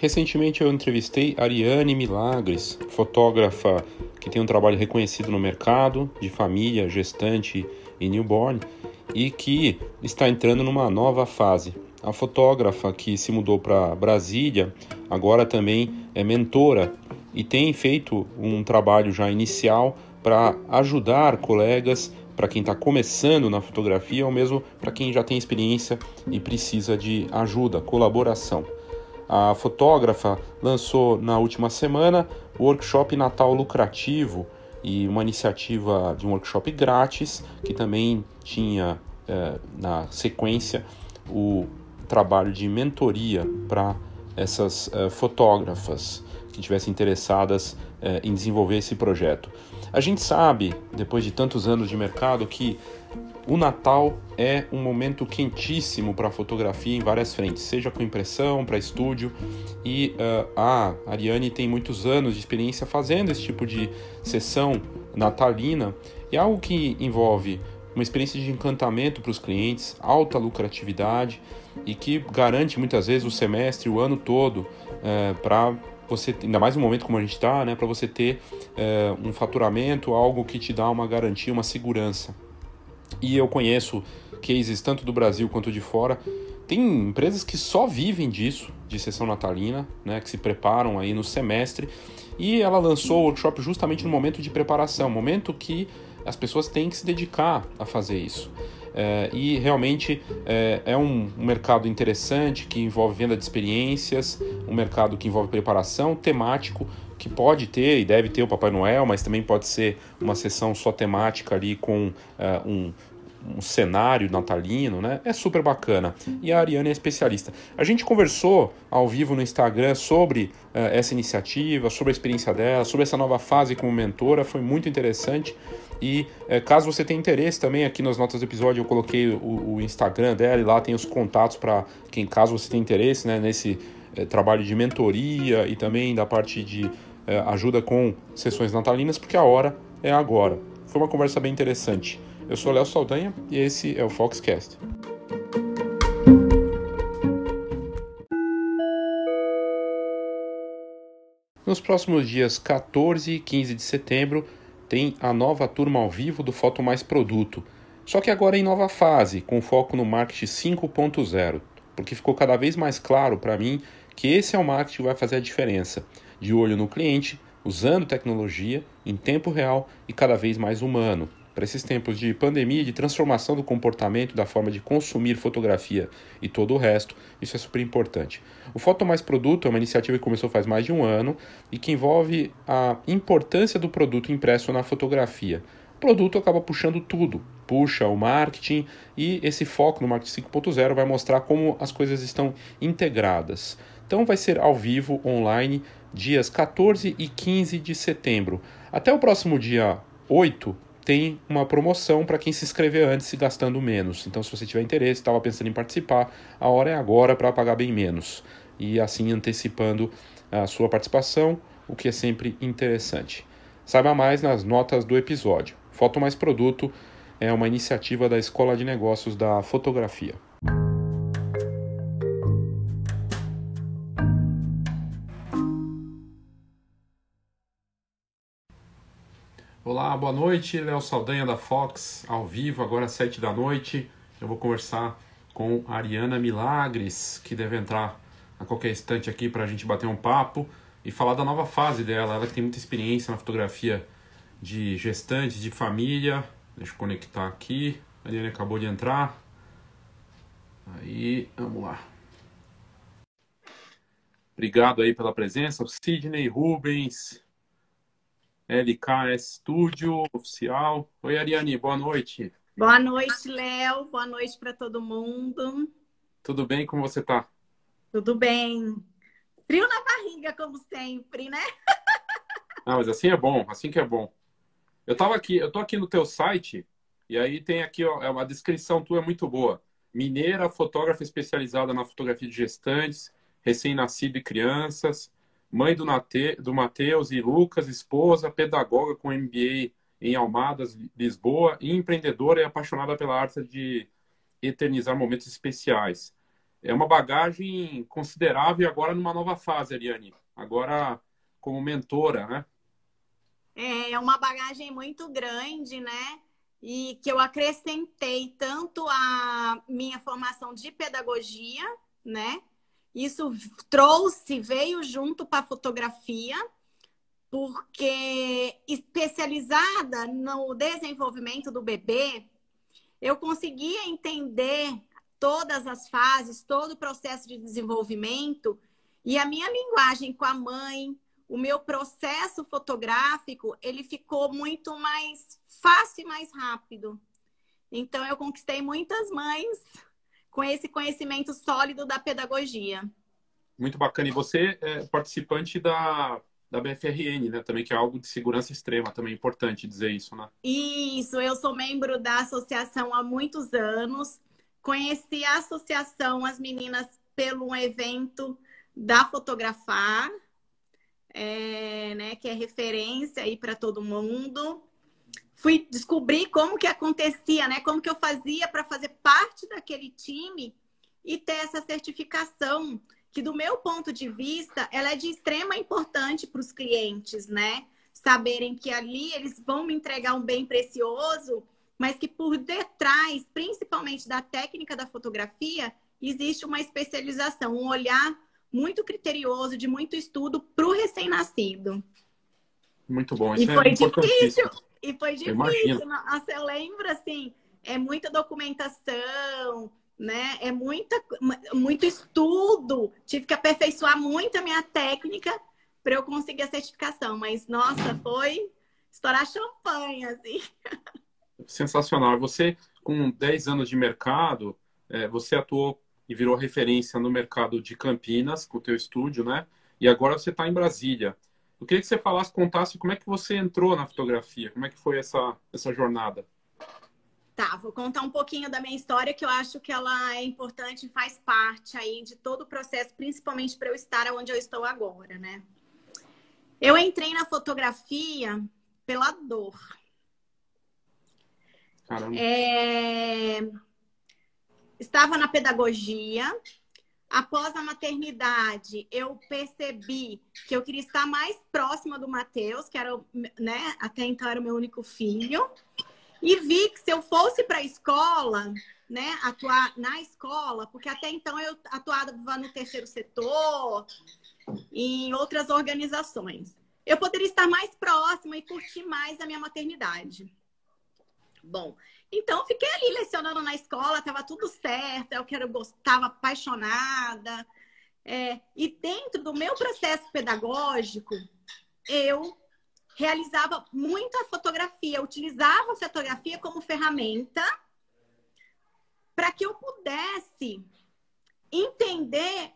Recentemente eu entrevistei Ariane Milagres, fotógrafa que tem um trabalho reconhecido no mercado de família, gestante e newborn e que está entrando numa nova fase. A fotógrafa que se mudou para Brasília agora também é mentora e tem feito um trabalho já inicial para ajudar colegas, para quem está começando na fotografia ou mesmo para quem já tem experiência e precisa de ajuda, colaboração. A fotógrafa lançou na última semana o workshop Natal Lucrativo e uma iniciativa de um workshop grátis que também tinha eh, na sequência o trabalho de mentoria para essas eh, fotógrafas que estivessem interessadas eh, em desenvolver esse projeto. A gente sabe, depois de tantos anos de mercado, que o Natal é um momento quentíssimo para fotografia em várias frentes, seja com impressão, para estúdio. E uh, a Ariane tem muitos anos de experiência fazendo esse tipo de sessão natalina e é algo que envolve uma experiência de encantamento para os clientes, alta lucratividade e que garante muitas vezes o semestre, o ano todo, uh, para você, ainda mais no momento como a gente está, né, para você ter uh, um faturamento, algo que te dá uma garantia, uma segurança. E eu conheço cases tanto do Brasil quanto de fora. Tem empresas que só vivem disso, de sessão natalina, né, que se preparam aí no semestre. E ela lançou o workshop justamente no momento de preparação, momento que as pessoas têm que se dedicar a fazer isso. É, e realmente é, é um, um, mercado interessante que envolve venda de experiências, um mercado que envolve preparação temático, que pode ter e deve ter o Papai Noel, mas também pode ser uma sessão só temática ali com uh, um, um cenário natalino, né? É super bacana. E a Ariane é especialista. A gente conversou ao vivo no Instagram sobre uh, essa iniciativa, sobre a experiência dela, sobre essa nova fase como mentora, foi muito interessante. E uh, caso você tenha interesse também, aqui nas notas do episódio eu coloquei o, o Instagram dela e lá tem os contatos para quem, caso você tenha interesse, né, nesse trabalho de mentoria e também da parte de é, ajuda com sessões natalinas, porque a hora é agora. Foi uma conversa bem interessante. Eu sou Léo Saldanha e esse é o Foxcast. Nos próximos dias 14 e 15 de setembro tem a nova turma ao vivo do Foto Mais Produto. Só que agora em nova fase, com foco no marketing 5.0, porque ficou cada vez mais claro para mim que esse é o marketing que vai fazer a diferença de olho no cliente, usando tecnologia em tempo real e cada vez mais humano. Para esses tempos de pandemia, de transformação do comportamento, da forma de consumir fotografia e todo o resto, isso é super importante. O Foto Mais Produto é uma iniciativa que começou faz mais de um ano e que envolve a importância do produto impresso na fotografia. O produto acaba puxando tudo, puxa o marketing e esse foco no marketing 5.0 vai mostrar como as coisas estão integradas. Então vai ser ao vivo, online, dias 14 e 15 de setembro. Até o próximo dia 8 tem uma promoção para quem se inscrever antes e gastando menos. Então, se você tiver interesse, estava pensando em participar, a hora é agora para pagar bem menos. E assim antecipando a sua participação, o que é sempre interessante. Saiba mais nas notas do episódio. Foto Mais Produto é uma iniciativa da Escola de Negócios da Fotografia. Olá, boa noite. Léo Saldanha da Fox, ao vivo, agora às 7 da noite. Eu vou conversar com Ariana Milagres, que deve entrar a qualquer instante aqui para a gente bater um papo e falar da nova fase dela. Ela que tem muita experiência na fotografia de gestantes, de família. Deixa eu conectar aqui. A Ariana acabou de entrar. Aí, vamos lá. Obrigado aí pela presença. O Sidney Rubens, LKS Studio Oficial. Oi, Ariane, boa noite. Boa noite, Léo. Boa noite para todo mundo. Tudo bem? Como você tá? Tudo bem. Frio na barriga, como sempre, né? Ah, mas assim é bom, assim que é bom. Eu tava aqui, eu tô aqui no teu site e aí tem aqui, ó, é uma descrição tua é muito boa. Mineira, fotógrafa especializada na fotografia de gestantes, recém-nascido e crianças, mãe do, Nate, do Matheus e Lucas, esposa, pedagoga com MBA em Almadas, Lisboa, e empreendedora e apaixonada pela arte de eternizar momentos especiais. é uma bagagem considerável agora numa nova fase, Ariane. Agora como mentora, né? É uma bagagem muito grande, né? E que eu acrescentei tanto a minha formação de pedagogia, né? Isso trouxe, veio junto para a fotografia, porque especializada no desenvolvimento do bebê, eu conseguia entender todas as fases, todo o processo de desenvolvimento e a minha linguagem com a mãe, o meu processo fotográfico, ele ficou muito mais fácil e mais rápido. Então eu conquistei muitas mães com esse conhecimento sólido da pedagogia. Muito bacana. E você é participante da da BFRN, né? Também que é algo de segurança extrema, também é importante dizer isso, né? Isso, eu sou membro da associação há muitos anos. Conheci a associação, as meninas, pelo um evento da Fotografar, é, né, que é referência aí para todo mundo. Fui descobrir como que acontecia, né? Como que eu fazia para fazer parte daquele time e ter essa certificação que do meu ponto de vista, ela é de extrema importância para os clientes, né? Saberem que ali eles vão me entregar um bem precioso, mas que por detrás, principalmente da técnica da fotografia, existe uma especialização, um olhar muito criterioso, de muito estudo para o recém-nascido. Muito bom. Isso e foi é difícil. E foi difícil. Nossa, eu lembro, assim, é muita documentação, né? É muita, muito estudo. Tive que aperfeiçoar muito a minha técnica para eu conseguir a certificação. Mas, nossa, foi estourar champanhe, assim. Sensacional. Você, com 10 anos de mercado, é, você atuou e virou referência no mercado de Campinas, com o teu estúdio, né? E agora você está em Brasília. Eu queria que você falasse, contasse como é que você entrou na fotografia, como é que foi essa, essa jornada. Tá, vou contar um pouquinho da minha história, que eu acho que ela é importante e faz parte aí de todo o processo, principalmente para eu estar onde eu estou agora, né? Eu entrei na fotografia pela dor. Caramba. É... Estava na pedagogia. Após a maternidade, eu percebi que eu queria estar mais próxima do Matheus, que era, né, até então era o meu único filho. E vi que se eu fosse para a escola, né, atuar na escola, porque até então eu atuava no terceiro setor, em outras organizações, eu poderia estar mais próxima e curtir mais a minha maternidade. Bom, então fiquei ali lecionando na escola, estava tudo certo, eu quero estava apaixonada. É, e dentro do meu processo pedagógico, eu realizava muita fotografia, utilizava a fotografia como ferramenta para que eu pudesse entender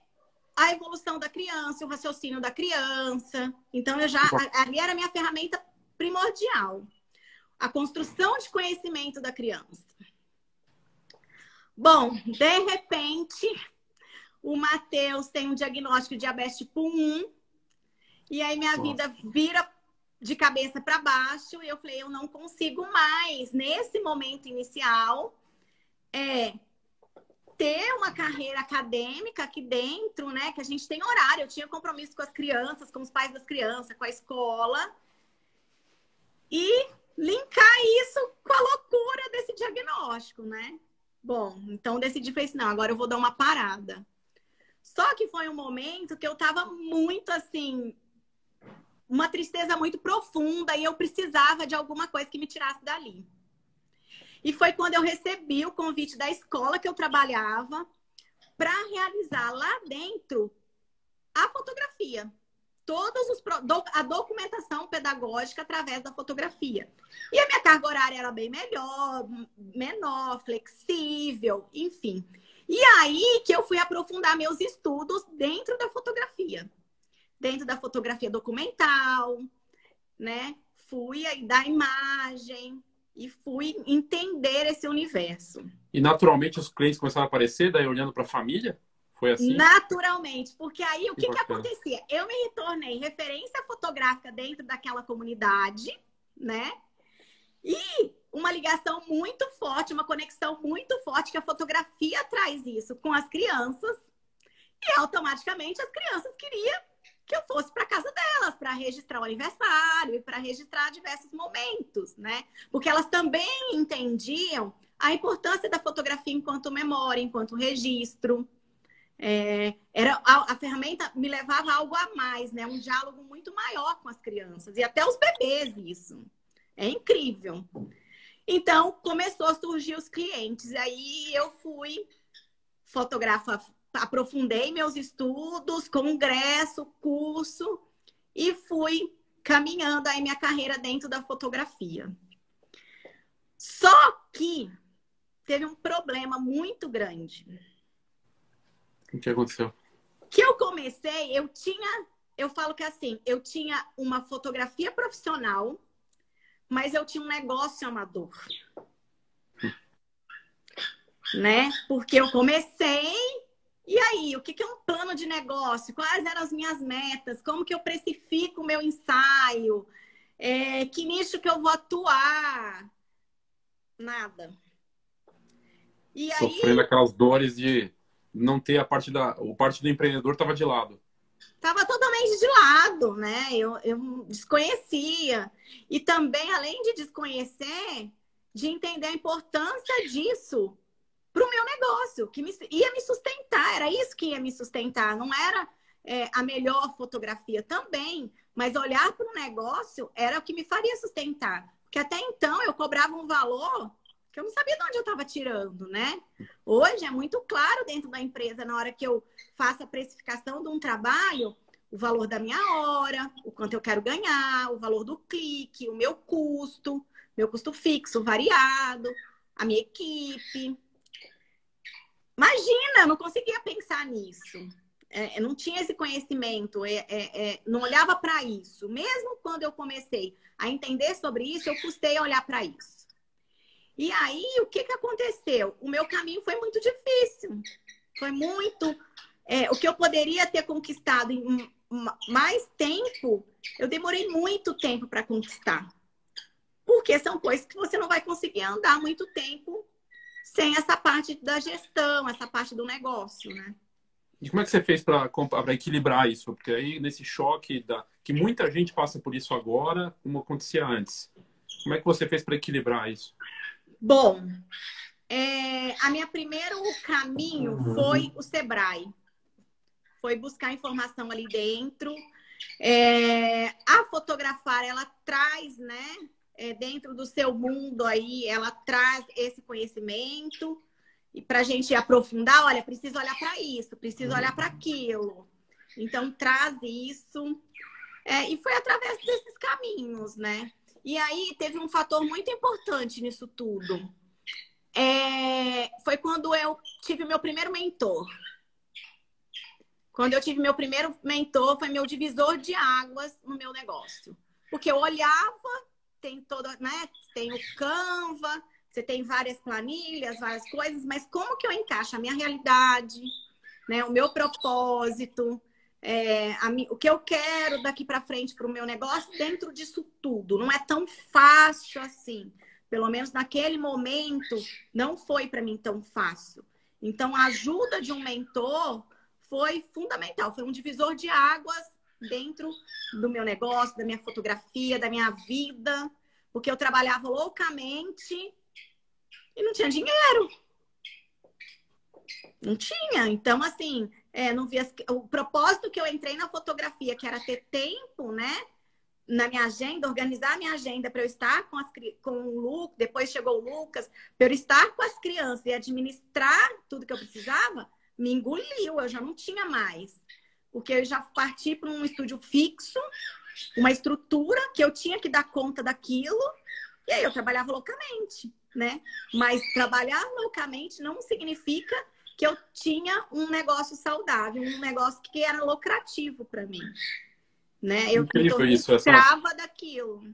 a evolução da criança, o raciocínio da criança. Então, eu já ali era a minha ferramenta primordial. A construção de conhecimento da criança. Bom, de repente, o Matheus tem um diagnóstico de diabetes tipo 1. E aí minha Nossa. vida vira de cabeça para baixo e eu falei, eu não consigo mais, nesse momento inicial, é, ter uma carreira acadêmica aqui dentro, né? Que a gente tem horário, eu tinha compromisso com as crianças, com os pais das crianças, com a escola. E linkar isso com a loucura desse diagnóstico, né? Bom, então decidi falei assim, não, agora eu vou dar uma parada. Só que foi um momento que eu tava muito assim, uma tristeza muito profunda e eu precisava de alguma coisa que me tirasse dali. E foi quando eu recebi o convite da escola que eu trabalhava para realizar lá dentro a fotografia. Todos os a documentação pedagógica através da fotografia. E a minha carga horária era bem melhor, menor, flexível, enfim. E aí que eu fui aprofundar meus estudos dentro da fotografia dentro da fotografia documental, né? Fui da imagem e fui entender esse universo. E naturalmente os clientes começaram a aparecer, daí olhando para a família? Foi assim? Naturalmente, porque aí o que, que, que acontecia? Eu me tornei referência fotográfica dentro daquela comunidade, né? E uma ligação muito forte, uma conexão muito forte que a fotografia traz isso com as crianças. E automaticamente as crianças queriam que eu fosse para casa delas para registrar o aniversário e para registrar diversos momentos, né? Porque elas também entendiam a importância da fotografia enquanto memória, enquanto registro. É, era a, a, ferramenta me levava a algo a mais, né? Um diálogo muito maior com as crianças e até os bebês isso. É incrível. Então, começou a surgir os clientes. Aí eu fui fotografa, aprofundei meus estudos, congresso, curso e fui caminhando aí minha carreira dentro da fotografia. Só que teve um problema muito grande. O que aconteceu? Que eu comecei, eu tinha, eu falo que assim, eu tinha uma fotografia profissional mas eu tinha um negócio amador. né? Porque eu comecei, e aí, o que, é um plano de negócio? Quais eram as minhas metas? Como que eu precifico o meu ensaio? É, que nicho que eu vou atuar? Nada. E Sofrendo aí... aquelas dores de não ter a parte da. O parte do empreendedor estava de lado estava totalmente de lado, né? Eu, eu desconhecia. E também, além de desconhecer, de entender a importância disso para o meu negócio, que me, ia me sustentar, era isso que ia me sustentar, não era é, a melhor fotografia também, mas olhar para o negócio era o que me faria sustentar. Porque até então eu cobrava um valor que eu não sabia de onde eu estava tirando, né? Hoje é muito claro dentro da empresa, na hora que eu faço a precificação de um trabalho, o valor da minha hora, o quanto eu quero ganhar, o valor do clique, o meu custo, meu custo fixo, variado, a minha equipe. Imagina, eu não conseguia pensar nisso. É, eu não tinha esse conhecimento, é, é, é não olhava para isso. Mesmo quando eu comecei a entender sobre isso, eu custei a olhar para isso. E aí, o que, que aconteceu? O meu caminho foi muito difícil. Foi muito. É, o que eu poderia ter conquistado em mais tempo, eu demorei muito tempo para conquistar. Porque são coisas que você não vai conseguir andar muito tempo sem essa parte da gestão, essa parte do negócio, né? E como é que você fez para equilibrar isso? Porque aí, nesse choque da, que muita gente passa por isso agora, como acontecia antes. Como é que você fez para equilibrar isso? Bom, é, a minha primeiro caminho foi o Sebrae. Foi buscar informação ali dentro. É, a fotografar, ela traz, né? É, dentro do seu mundo aí, ela traz esse conhecimento. E para a gente aprofundar, olha, preciso olhar para isso, preciso olhar para aquilo. Então, traz isso. É, e foi através desses caminhos, né? E aí teve um fator muito importante nisso tudo. É, foi quando eu tive meu primeiro mentor. Quando eu tive meu primeiro mentor, foi meu divisor de águas no meu negócio. Porque eu olhava, tem toda, né? Tem o Canva, você tem várias planilhas, várias coisas, mas como que eu encaixo a minha realidade, né? O meu propósito, é, a, o que eu quero daqui para frente para o meu negócio dentro disso tudo. Não é tão fácil assim. Pelo menos naquele momento, não foi para mim tão fácil. Então, a ajuda de um mentor foi fundamental, foi um divisor de águas dentro do meu negócio, da minha fotografia, da minha vida, porque eu trabalhava loucamente e não tinha dinheiro. Não tinha. Então, assim, é, não via o propósito que eu entrei na fotografia, que era ter tempo, né? Na minha agenda, organizar a minha agenda para eu estar com, as, com o Lucas, depois chegou o Lucas, para eu estar com as crianças e administrar tudo que eu precisava, me engoliu, eu já não tinha mais. Porque eu já parti para um estúdio fixo, uma estrutura que eu tinha que dar conta daquilo, e aí eu trabalhava loucamente, né? Mas trabalhar loucamente não significa que eu tinha um negócio saudável, um negócio que era lucrativo para mim. Né? Eu Incrível isso, escrava essa... daquilo.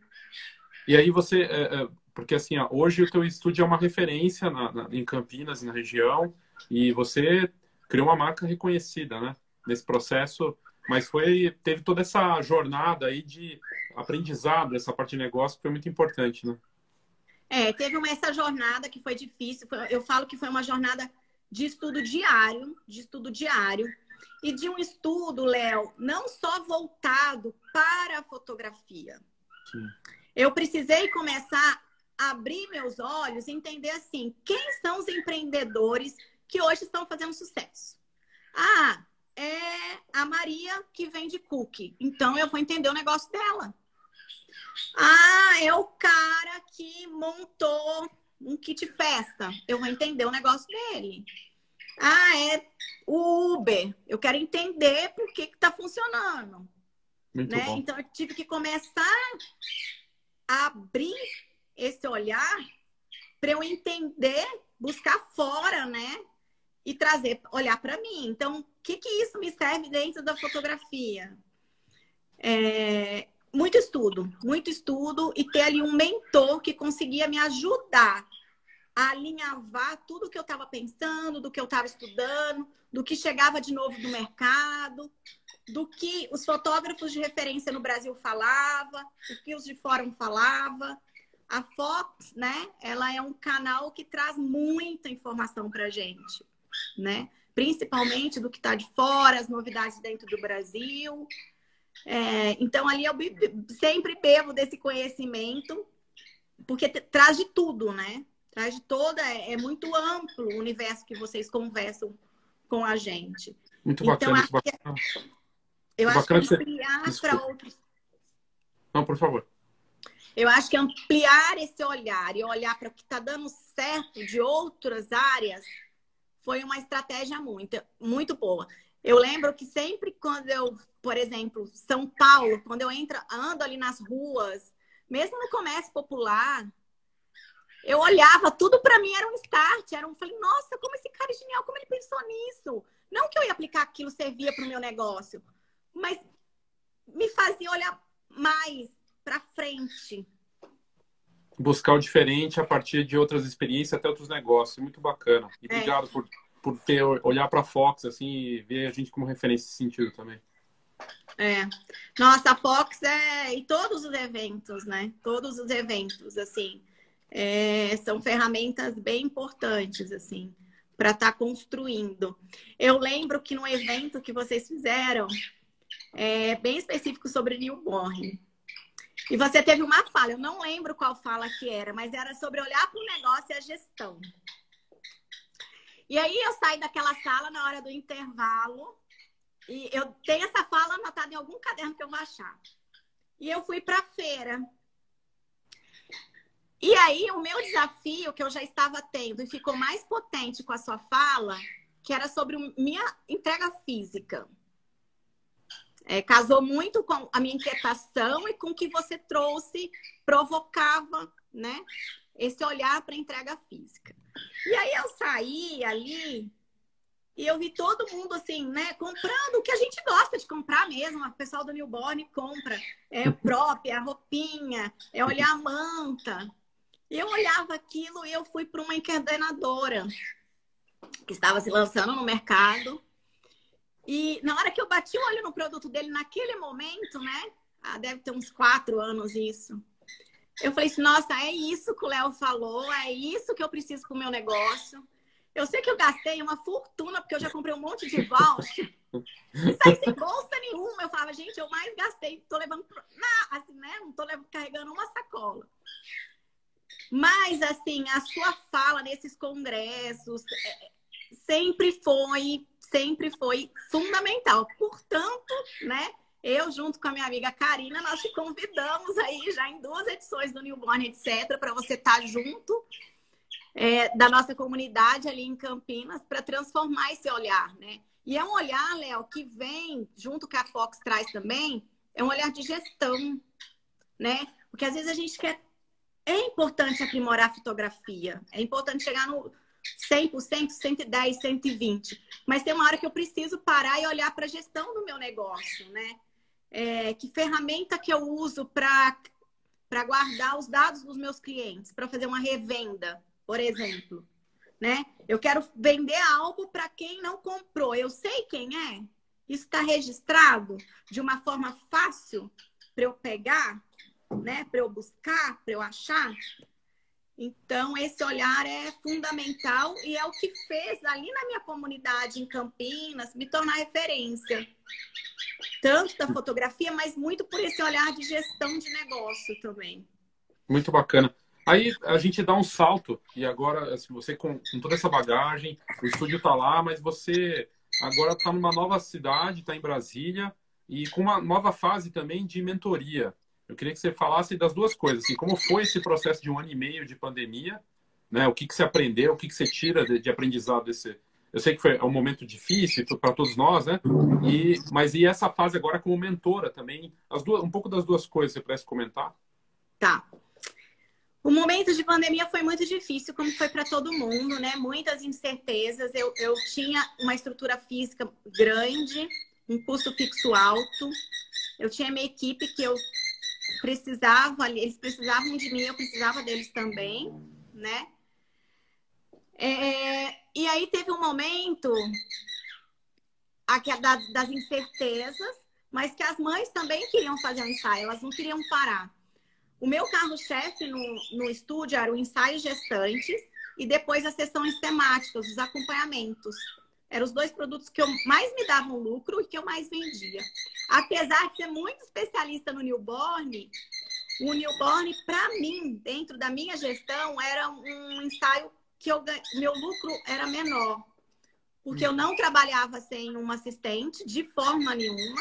E aí você, é, é, porque assim, hoje o teu estúdio é uma referência na, na, em Campinas, na região, e você criou uma marca reconhecida, né? Nesse processo, mas foi teve toda essa jornada aí de aprendizado, essa parte de negócio que foi muito importante, né? É, teve uma, essa jornada que foi difícil. Eu falo que foi uma jornada de estudo diário, de estudo diário. E de um estudo, Léo, não só voltado para a fotografia. Sim. Eu precisei começar a abrir meus olhos e entender assim, quem são os empreendedores que hoje estão fazendo sucesso? Ah, é a Maria que vende cookie. Então eu vou entender o negócio dela. Ah, é o cara que montou um kit festa. Eu vou entender o negócio dele. Ah, é o Uber. Eu quero entender por que está funcionando. Muito né? Bom. Então eu tive que começar a abrir esse olhar para eu entender, buscar fora, né? E trazer, olhar para mim. Então, que, que isso me serve dentro da fotografia? É, muito estudo, muito estudo e ter ali um mentor que conseguia me ajudar a alinhavar tudo que eu estava pensando, do que eu estava estudando, do que chegava de novo do mercado, do que os fotógrafos de referência no Brasil falavam, o que os de fórum falavam. A Fox, né? Ela é um canal que traz muita informação para gente, né? principalmente do que está de fora, as novidades dentro do Brasil. É, então, ali eu sempre bebo desse conhecimento, porque traz de tudo, né? Traz de toda, é, é, muito amplo o universo que vocês conversam com a gente. Muito então, bacana. Então, bacana. Eu acho bacana que ampliar para outros. Não, por favor. Eu acho que ampliar esse olhar e olhar para o que está dando certo de outras áreas foi uma estratégia muito, muito boa. Eu lembro que sempre quando eu, por exemplo, São Paulo, quando eu entro, ando ali nas ruas, mesmo no comércio popular, eu olhava, tudo para mim era um start, era um, falei, nossa, como esse cara é genial, como ele pensou nisso. Não que eu ia aplicar aquilo servia para o meu negócio, mas me fazia olhar mais para frente. Buscar o diferente a partir de outras experiências, até outros negócios. Muito bacana. E é. obrigado é. por, por ter olhar para a Fox assim e ver a gente como referência nesse sentido também. É. Nossa, a Fox é. E todos os eventos, né? Todos os eventos, assim. É... São ferramentas bem importantes, assim, para estar tá construindo. Eu lembro que no evento que vocês fizeram, é bem específico sobre newborn. E você teve uma fala, eu não lembro qual fala que era, mas era sobre olhar para o negócio e a gestão. E aí eu saí daquela sala na hora do intervalo e eu tenho essa fala anotada em algum caderno que eu vou achar. E eu fui para a feira. E aí o meu desafio que eu já estava tendo e ficou mais potente com a sua fala, que era sobre minha entrega física. É, casou muito com a minha inquietação e com o que você trouxe, provocava, né? Esse olhar para entrega física. E aí eu saí ali e eu vi todo mundo assim, né, comprando o que a gente gosta de comprar mesmo. O pessoal do Newborn compra é própria, a roupinha, é olhar a manta. Eu olhava aquilo e eu fui para uma encadenadora que estava se lançando no mercado. E na hora que eu bati o olho no produto dele, naquele momento, né? Ah, deve ter uns quatro anos isso. Eu falei assim, nossa, é isso que o Léo falou, é isso que eu preciso para o meu negócio. Eu sei que eu gastei uma fortuna, porque eu já comprei um monte de voucher. E saí sem bolsa nenhuma. Eu falava, gente, eu mais gastei, tô levando. Não, assim, né? Não tô carregando uma sacola. Mas, assim, a sua fala nesses congressos é, sempre foi sempre foi fundamental. Portanto, né, eu, junto com a minha amiga Karina, nós te convidamos aí já em duas edições do Newborn, etc., para você estar tá junto é, da nossa comunidade ali em Campinas para transformar esse olhar, né? E é um olhar, Léo, que vem, junto com a Fox traz também, é um olhar de gestão, né? Porque às vezes a gente quer. É importante aprimorar a fotografia, é importante chegar no 100%, 110, 120. Mas tem uma hora que eu preciso parar e olhar para a gestão do meu negócio, né? É, que ferramenta que eu uso para guardar os dados dos meus clientes, para fazer uma revenda, por exemplo. Né? Eu quero vender algo para quem não comprou. Eu sei quem é. Isso está registrado de uma forma fácil para eu pegar, né? Para eu buscar, para eu achar. Então, esse olhar é fundamental e é o que fez ali na minha comunidade em Campinas me tornar referência. Tanto da fotografia, mas muito por esse olhar de gestão de negócio também. Muito bacana. Aí a gente dá um salto e agora, assim, você com, com toda essa bagagem, o estúdio está lá, mas você agora está numa nova cidade, está em Brasília e com uma nova fase também de mentoria. Eu queria que você falasse das duas coisas, assim, como foi esse processo de um ano e meio de pandemia, né? O que, que você aprendeu, o que, que você tira de, de aprendizado desse... Eu sei que foi um momento difícil para todos nós, né? E, mas e essa fase agora como mentora também? As duas, um pouco das duas coisas, você pudesse comentar? Tá. O momento de pandemia foi muito difícil, como foi para todo mundo, né? Muitas incertezas. Eu, eu tinha uma estrutura física grande, um custo fixo alto. Eu tinha minha equipe que eu precisava, eles precisavam de mim, eu precisava deles também, né? É, e aí teve um momento aqui, das, incertezas, mas que as mães também queriam fazer um ensaio, elas não queriam parar. O meu carro-chefe no, no estúdio era o ensaio gestantes e depois as sessões temáticas, os acompanhamentos. Eram os dois produtos que eu mais me davam lucro e que eu mais vendia. Apesar de ser muito especialista no newborn, o newborn, para mim, dentro da minha gestão, era um ensaio que eu, meu lucro era menor. Porque eu não trabalhava sem um assistente de forma nenhuma,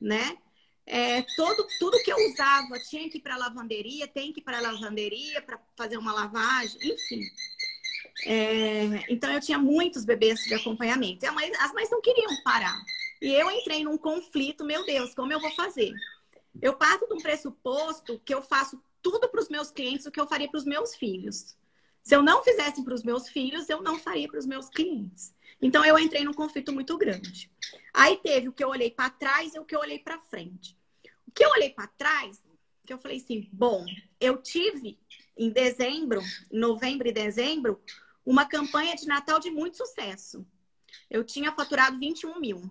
né? É, todo, tudo que eu usava tinha que ir para lavanderia, tem que ir para lavanderia para fazer uma lavagem, enfim. É, então eu tinha muitos bebês de acompanhamento. Mãe, as mães não queriam parar. E eu entrei num conflito, meu Deus, como eu vou fazer? Eu parto de um pressuposto que eu faço tudo para os meus clientes o que eu faria para os meus filhos. Se eu não fizesse para os meus filhos, eu não faria para os meus clientes. Então eu entrei num conflito muito grande. Aí teve o que eu olhei para trás e o que eu olhei para frente. O que eu olhei para trás, que eu falei assim, bom, eu tive em dezembro, novembro e dezembro, uma campanha de Natal de muito sucesso. Eu tinha faturado 21 mil.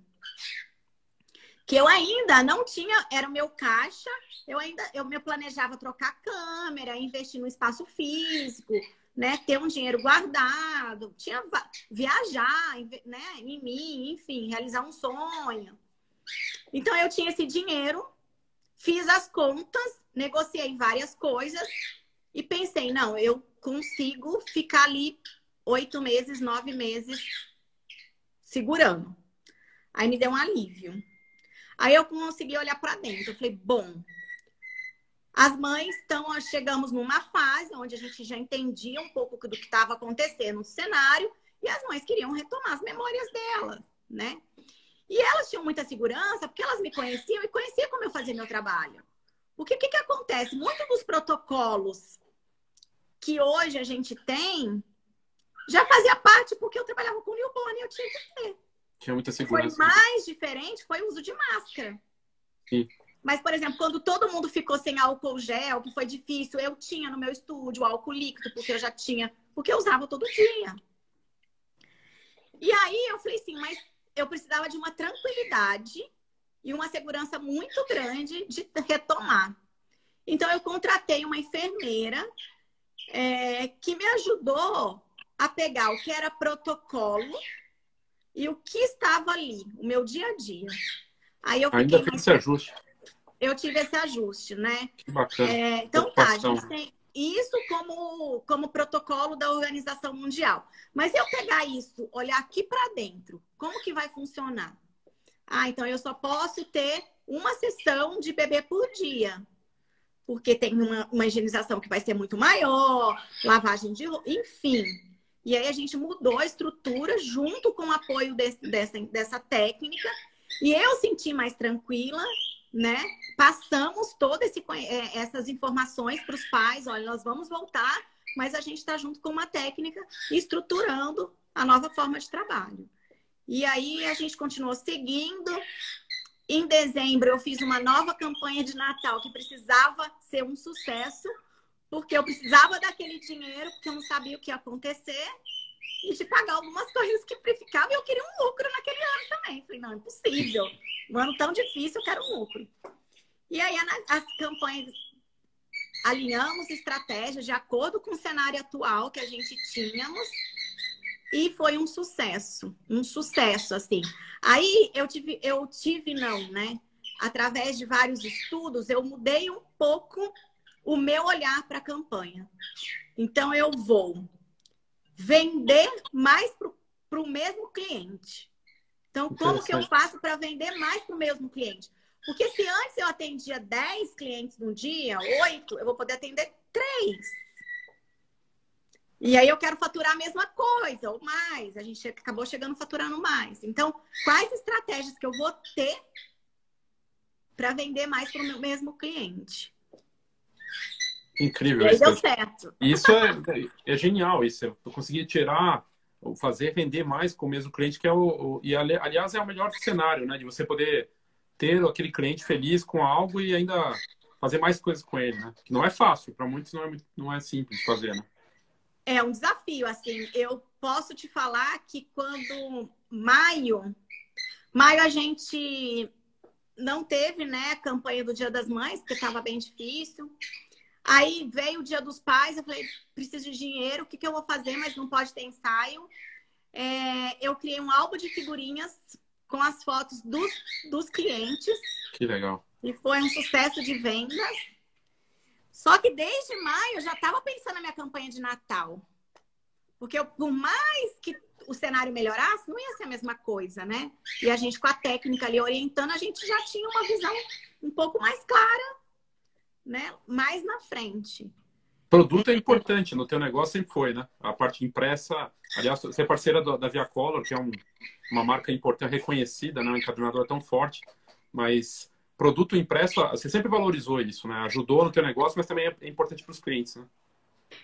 Que eu ainda não tinha, era o meu caixa, eu ainda eu me planejava trocar câmera, investir no espaço físico, né, ter um dinheiro guardado, tinha viajar, né, em mim, enfim, realizar um sonho. Então eu tinha esse dinheiro, fiz as contas, negociei várias coisas e pensei, não, eu consigo ficar ali oito meses, nove meses segurando. Aí me deu um alívio. Aí eu consegui olhar para dentro. Eu falei, bom, as mães estão, chegamos numa fase onde a gente já entendia um pouco do que estava acontecendo no cenário e as mães queriam retomar as memórias delas, né? E elas tinham muita segurança porque elas me conheciam e conheciam como eu fazia meu trabalho. Porque o que, que acontece? Muitos dos protocolos que hoje a gente tem já fazia parte porque eu trabalhava com newborn e eu tinha que ter. Tinha muita segurança. Foi mais diferente, foi o uso de máscara. Sim. Mas, por exemplo, quando todo mundo ficou sem álcool gel, que foi difícil, eu tinha no meu estúdio álcool líquido, porque eu já tinha, porque eu usava todo dia. E aí eu falei assim, mas eu precisava de uma tranquilidade e uma segurança muito grande de retomar. Então eu contratei uma enfermeira é, que me ajudou a pegar o que era protocolo e o que estava ali, o meu dia a dia. Aí eu Ainda fez esse ajuste. Eu tive esse ajuste, né? Que bacana. É, então tá, a gente tem isso como, como protocolo da Organização Mundial. Mas eu pegar isso, olhar aqui para dentro, como que vai funcionar? Ah, então eu só posso ter uma sessão de bebê por dia. Porque tem uma, uma higienização que vai ser muito maior, lavagem de roupa, enfim. E aí a gente mudou a estrutura junto com o apoio desse, dessa, dessa técnica. E eu senti mais tranquila, né? Passamos todas é, essas informações para os pais. Olha, nós vamos voltar, mas a gente está junto com uma técnica estruturando a nova forma de trabalho. E aí a gente continuou seguindo. Em dezembro, eu fiz uma nova campanha de Natal que precisava ser um sucesso porque eu precisava daquele dinheiro, porque eu não sabia o que ia acontecer, e de pagar algumas coisas que ficavam, e eu queria um lucro naquele ano também. Falei, não, é impossível. Um ano tão difícil, eu quero um lucro. E aí as campanhas alinhamos estratégias de acordo com o cenário atual que a gente tínhamos e foi um sucesso, um sucesso assim. Aí eu tive, eu tive não, né? Através de vários estudos, eu mudei um pouco o meu olhar para a campanha. Então eu vou vender mais para o mesmo cliente. Então, como que eu faço para vender mais para o mesmo cliente? Porque se antes eu atendia 10 clientes no dia, 8, eu vou poder atender 3. E aí eu quero faturar a mesma coisa, ou mais. A gente acabou chegando faturando mais. Então, quais estratégias que eu vou ter para vender mais para o meu mesmo cliente? Incrível. E aí deu certo. Isso é, é genial. Isso eu consegui tirar, fazer vender mais com o mesmo cliente, que é o, o, e aliás é o melhor cenário, né? De você poder ter aquele cliente feliz com algo e ainda fazer mais coisas com ele, né? Que não é fácil, para muitos não é, não é simples fazer, né? É um desafio, assim. Eu posso te falar que quando maio, maio a gente não teve, né, campanha do Dia das Mães, porque estava bem difícil. Aí veio o Dia dos Pais, eu falei, preciso de dinheiro, o que, que eu vou fazer, mas não pode ter ensaio. É, eu criei um álbum de figurinhas com as fotos dos, dos clientes. Que legal. E foi um sucesso de vendas. Só que desde maio eu já estava pensando na minha campanha de Natal. Porque eu, por mais que o cenário melhorasse, não ia ser a mesma coisa, né? E a gente, com a técnica ali orientando, a gente já tinha uma visão um pouco mais clara, né? Mais na frente. Produto é importante, no teu negócio sempre foi, né? A parte impressa, aliás, você é parceira da Via Color, que é um, uma marca importante, reconhecida, né? Um encadernador tão forte, mas produto impresso, você sempre valorizou isso, né? Ajudou no teu negócio, mas também é importante para os clientes, né?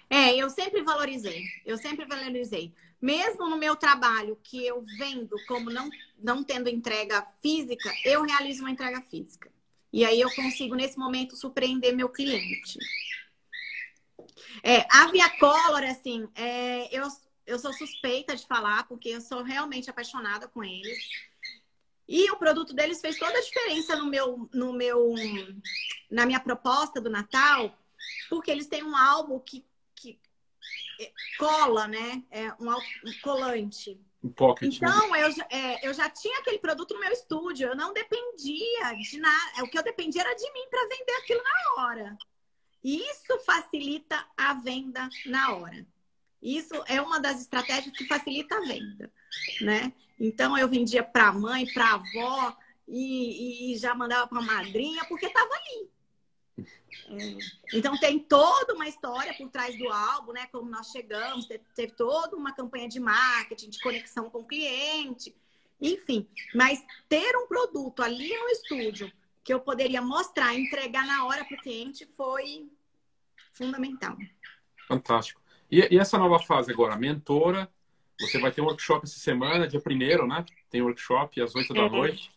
É, eu sempre valorizei. Eu sempre valorizei. Mesmo no meu trabalho, que eu vendo como não, não tendo entrega física, eu realizo uma entrega física. E aí eu consigo, nesse momento, surpreender meu cliente. É, a Via Color, assim, é, eu, eu sou suspeita de falar, porque eu sou realmente apaixonada com eles. E o produto deles fez toda a diferença no meu, no meu, na minha proposta do Natal, porque eles têm um álbum que, que cola, né? É um, um colante. Um pocket. Né? Então, né? eu, é, eu já tinha aquele produto no meu estúdio, eu não dependia de nada. O que eu dependia era de mim para vender aquilo na hora. Isso facilita a venda na hora. Isso é uma das estratégias que facilita a venda, né? Então eu vendia para mãe, para avó e, e, já mandava para madrinha porque estava ali. É. Então tem toda uma história por trás do álbum, né? Como nós chegamos, teve, teve toda uma campanha de marketing, de conexão com o cliente, enfim. Mas ter um produto ali no estúdio que eu poderia mostrar, entregar na hora para o cliente foi fundamental. Fantástico. E, e, essa nova fase agora, mentora, você vai ter um workshop essa semana, dia primeiro, né? Tem workshop às 8 é. da noite.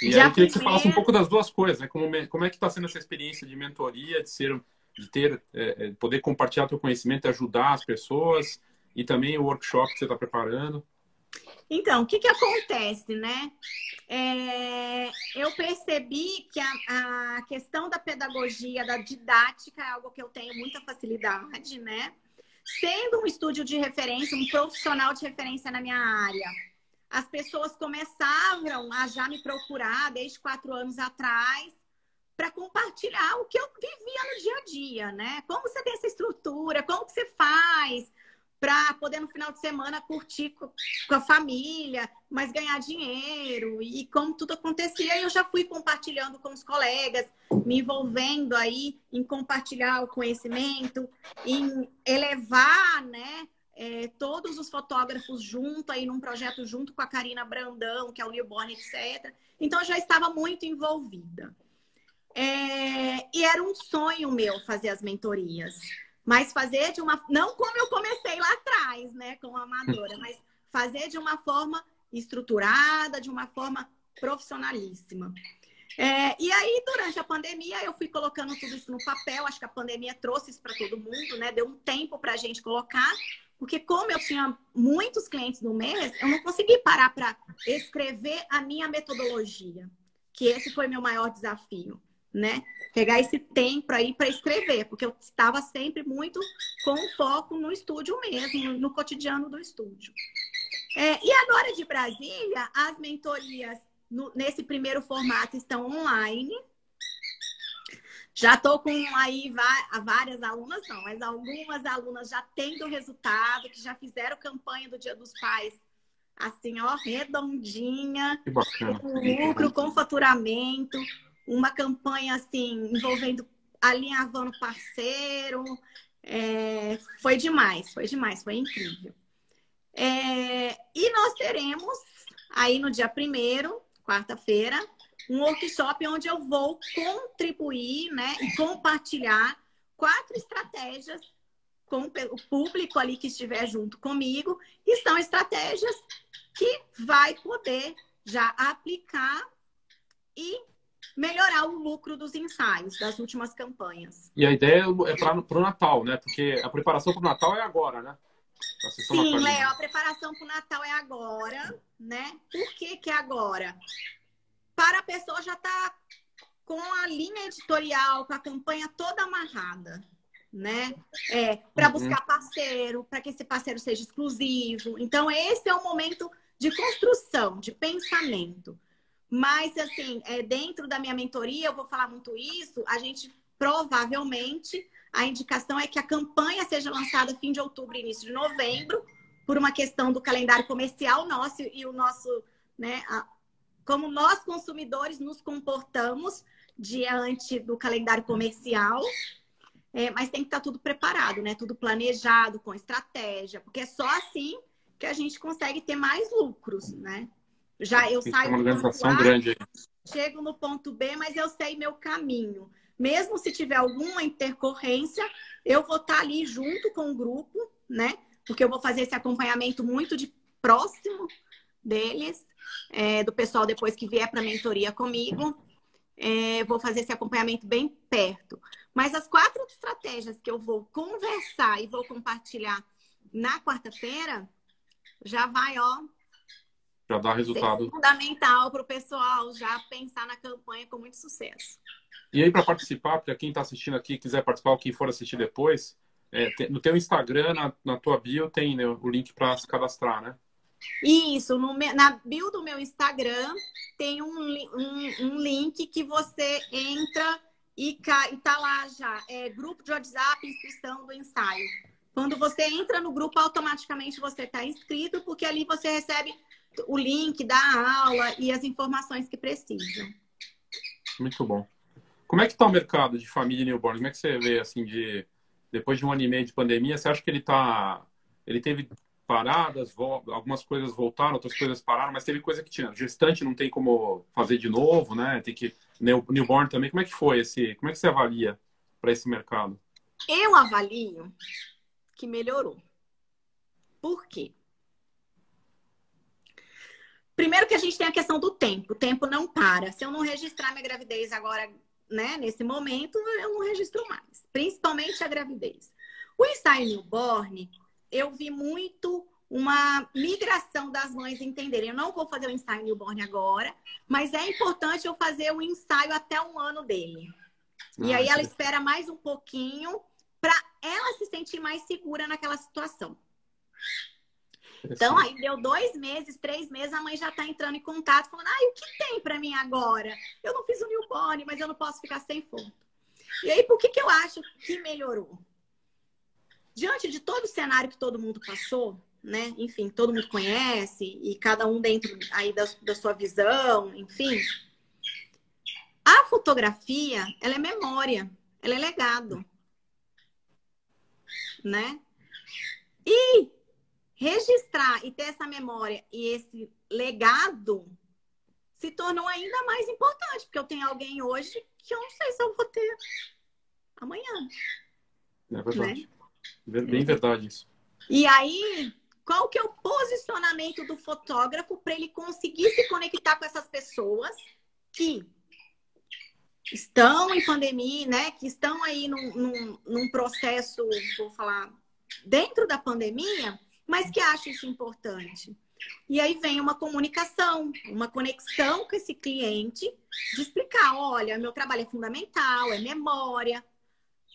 E aí eu queria que você falasse um pouco das duas coisas, né? Como, como é que está sendo essa experiência de mentoria, de ser, de ter, é, é poder compartilhar seu conhecimento, ajudar as pessoas e também o workshop que você está preparando. Então, o que, que acontece, né? É, eu percebi que a, a, questão da pedagogia, da didática, é algo que eu tenho muita facilidade, né? Sendo um estúdio de referência, um profissional de referência na minha área, as pessoas começaram a já me procurar desde quatro anos atrás para compartilhar o que eu vivia no dia a dia, né? Como você tem essa estrutura, como que você faz, para poder no final de semana curtir com a família, mas ganhar dinheiro e como tudo acontecia, eu já fui compartilhando com os colegas, me envolvendo aí em compartilhar o conhecimento, em elevar, né, é, todos os fotógrafos junto aí num projeto junto com a Karina Brandão, que é o Newborn, etc. Então eu já estava muito envolvida. É, e era um sonho meu fazer as mentorias. Mas fazer de uma. Não como eu comecei lá atrás, né, como amadora, mas fazer de uma forma estruturada, de uma forma profissionalíssima. É, e aí, durante a pandemia, eu fui colocando tudo isso no papel. Acho que a pandemia trouxe isso para todo mundo, né? Deu um tempo para a gente colocar, porque como eu tinha muitos clientes no mês, eu não consegui parar para escrever a minha metodologia, que esse foi meu maior desafio, né? pegar esse tempo aí para escrever, porque eu estava sempre muito com foco no estúdio mesmo, no cotidiano do estúdio. É, e agora de Brasília, as mentorias no, nesse primeiro formato estão online. Já estou com aí várias alunas, não, mas algumas alunas já tendo resultado, que já fizeram campanha do Dia dos Pais, assim, ó, redondinha, com lucro, com faturamento, uma campanha assim, envolvendo alinhavando parceiro. É, foi demais, foi demais, foi incrível. É, e nós teremos aí no dia primeiro, quarta-feira, um workshop onde eu vou contribuir né, e compartilhar quatro estratégias com o público ali que estiver junto comigo, e são estratégias que vai poder já aplicar e melhorar o lucro dos ensaios das últimas campanhas. E a ideia é para o Natal, né? Porque a preparação para o Natal é agora, né? Sim, Léo, a preparação para o Natal é agora, né? Por que, que é agora? Para a pessoa já estar tá com a linha editorial, com a campanha toda amarrada, né? É, para uhum. buscar parceiro, para que esse parceiro seja exclusivo. Então, esse é o momento de construção, de pensamento. Mas, assim, é, dentro da minha mentoria, eu vou falar muito isso, a gente provavelmente a indicação é que a campanha seja lançada fim de outubro, início de novembro, por uma questão do calendário comercial nosso e o nosso, né, a, como nós consumidores nos comportamos diante do calendário comercial. É, mas tem que estar tudo preparado, né? Tudo planejado, com estratégia, porque é só assim que a gente consegue ter mais lucros, né? Já eu saio uma organização grande chego no ponto B, mas eu sei meu caminho. Mesmo se tiver alguma intercorrência, eu vou estar ali junto com o grupo, né? Porque eu vou fazer esse acompanhamento muito de próximo deles, é, do pessoal depois que vier para a mentoria comigo. É, vou fazer esse acompanhamento bem perto. Mas as quatro estratégias que eu vou conversar e vou compartilhar na quarta-feira já vai, ó. Já dá resultado. fundamental para o pessoal já pensar na campanha com muito sucesso. E aí, para participar, para quem está assistindo aqui quiser participar, ou quem for assistir depois, é, tem, no teu Instagram, na, na tua bio, tem né, o link para se cadastrar, né? Isso, no, na bio do meu Instagram tem um, um, um link que você entra e, e tá lá já. É grupo de WhatsApp, inscrição do ensaio. Quando você entra no grupo, automaticamente você está inscrito, porque ali você recebe o link da aula e as informações que precisam. Muito bom. Como é que está o mercado de família newborn? Como é que você vê, assim, de depois de um ano e meio de pandemia, você acha que ele tá ele teve paradas, algumas coisas voltaram, outras coisas pararam, mas teve coisa que tinha. Gestante não tem como fazer de novo, né? Tem que newborn também. Como é que foi esse? Como é que você avalia para esse mercado? Eu avalio que melhorou. Por quê? Primeiro que a gente tem a questão do tempo. O tempo não para. Se eu não registrar minha gravidez agora né, nesse momento, eu não registro mais, principalmente a gravidez. O ensaio newborn, eu vi muito uma migração das mães entenderem. Eu não vou fazer o ensaio newborn agora, mas é importante eu fazer o ensaio até um ano dele. Ah, e aí ela espera mais um pouquinho para ela se sentir mais segura naquela situação. Então, aí deu dois meses, três meses, a mãe já está entrando em contato, falando: ah, o que tem para mim agora? Eu não fiz o newborn, mas eu não posso ficar sem foto. E aí, por que, que eu acho que melhorou? Diante de todo o cenário que todo mundo passou, né? Enfim, todo mundo conhece, e cada um dentro aí da, da sua visão, enfim. A fotografia, ela é memória, ela é legado. Né? E registrar e ter essa memória e esse legado se tornou ainda mais importante, porque eu tenho alguém hoje que eu não sei se eu vou ter amanhã. É verdade. Né? Bem verdade isso. E aí, qual que é o posicionamento do fotógrafo para ele conseguir se conectar com essas pessoas que estão em pandemia, né? Que estão aí num, num, num processo, vou falar, dentro da pandemia, mas que acha isso importante. E aí vem uma comunicação, uma conexão com esse cliente, de explicar: olha, meu trabalho é fundamental, é memória,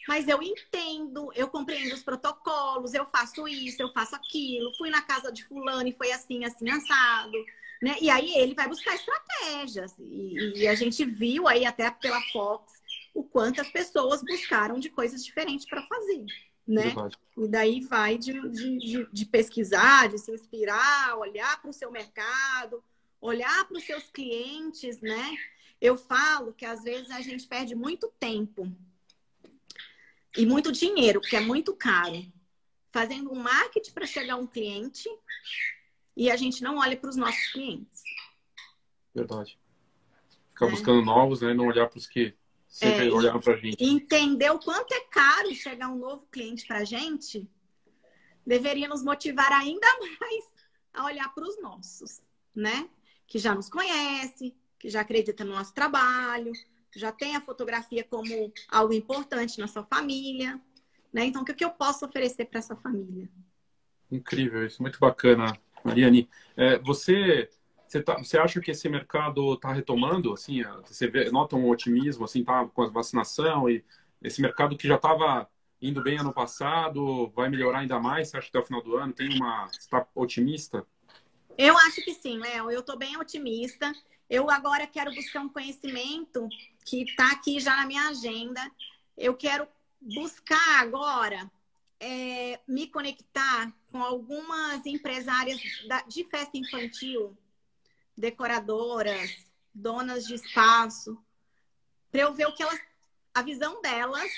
mas eu entendo, eu compreendo os protocolos, eu faço isso, eu faço aquilo, fui na casa de fulano e foi assim, assim, assado. Né? E aí ele vai buscar estratégias. E, e a gente viu aí até pela Fox o quanto as pessoas buscaram de coisas diferentes para fazer né? Verdade. E daí vai de, de, de, pesquisar, de se inspirar, olhar para o seu mercado, olhar para os seus clientes, né? Eu falo que às vezes a gente perde muito tempo e muito dinheiro, porque é muito caro, fazendo um marketing para chegar a um cliente e a gente não olha para os nossos clientes. Verdade. Ficar é. buscando novos, né? Não olhar para os que Sempre é, pra gente. Entender o quanto é caro chegar um novo cliente pra gente deveria nos motivar ainda mais a olhar para os nossos, né? Que já nos conhece, que já acredita no nosso trabalho, já tem a fotografia como algo importante na sua família, né? Então, o que eu posso oferecer para essa família? Incrível, isso muito bacana, Mariane. É, você você, tá, você acha que esse mercado está retomando? Assim, você vê, nota um otimismo assim, tá, com a vacinação e esse mercado que já estava indo bem ano passado vai melhorar ainda mais? Você acha que até o final do ano tem uma está otimista? Eu acho que sim, Léo. Eu estou bem otimista. Eu agora quero buscar um conhecimento que está aqui já na minha agenda. Eu quero buscar agora é, me conectar com algumas empresárias de festa infantil decoradoras, donas de espaço, para eu ver o que elas, a visão delas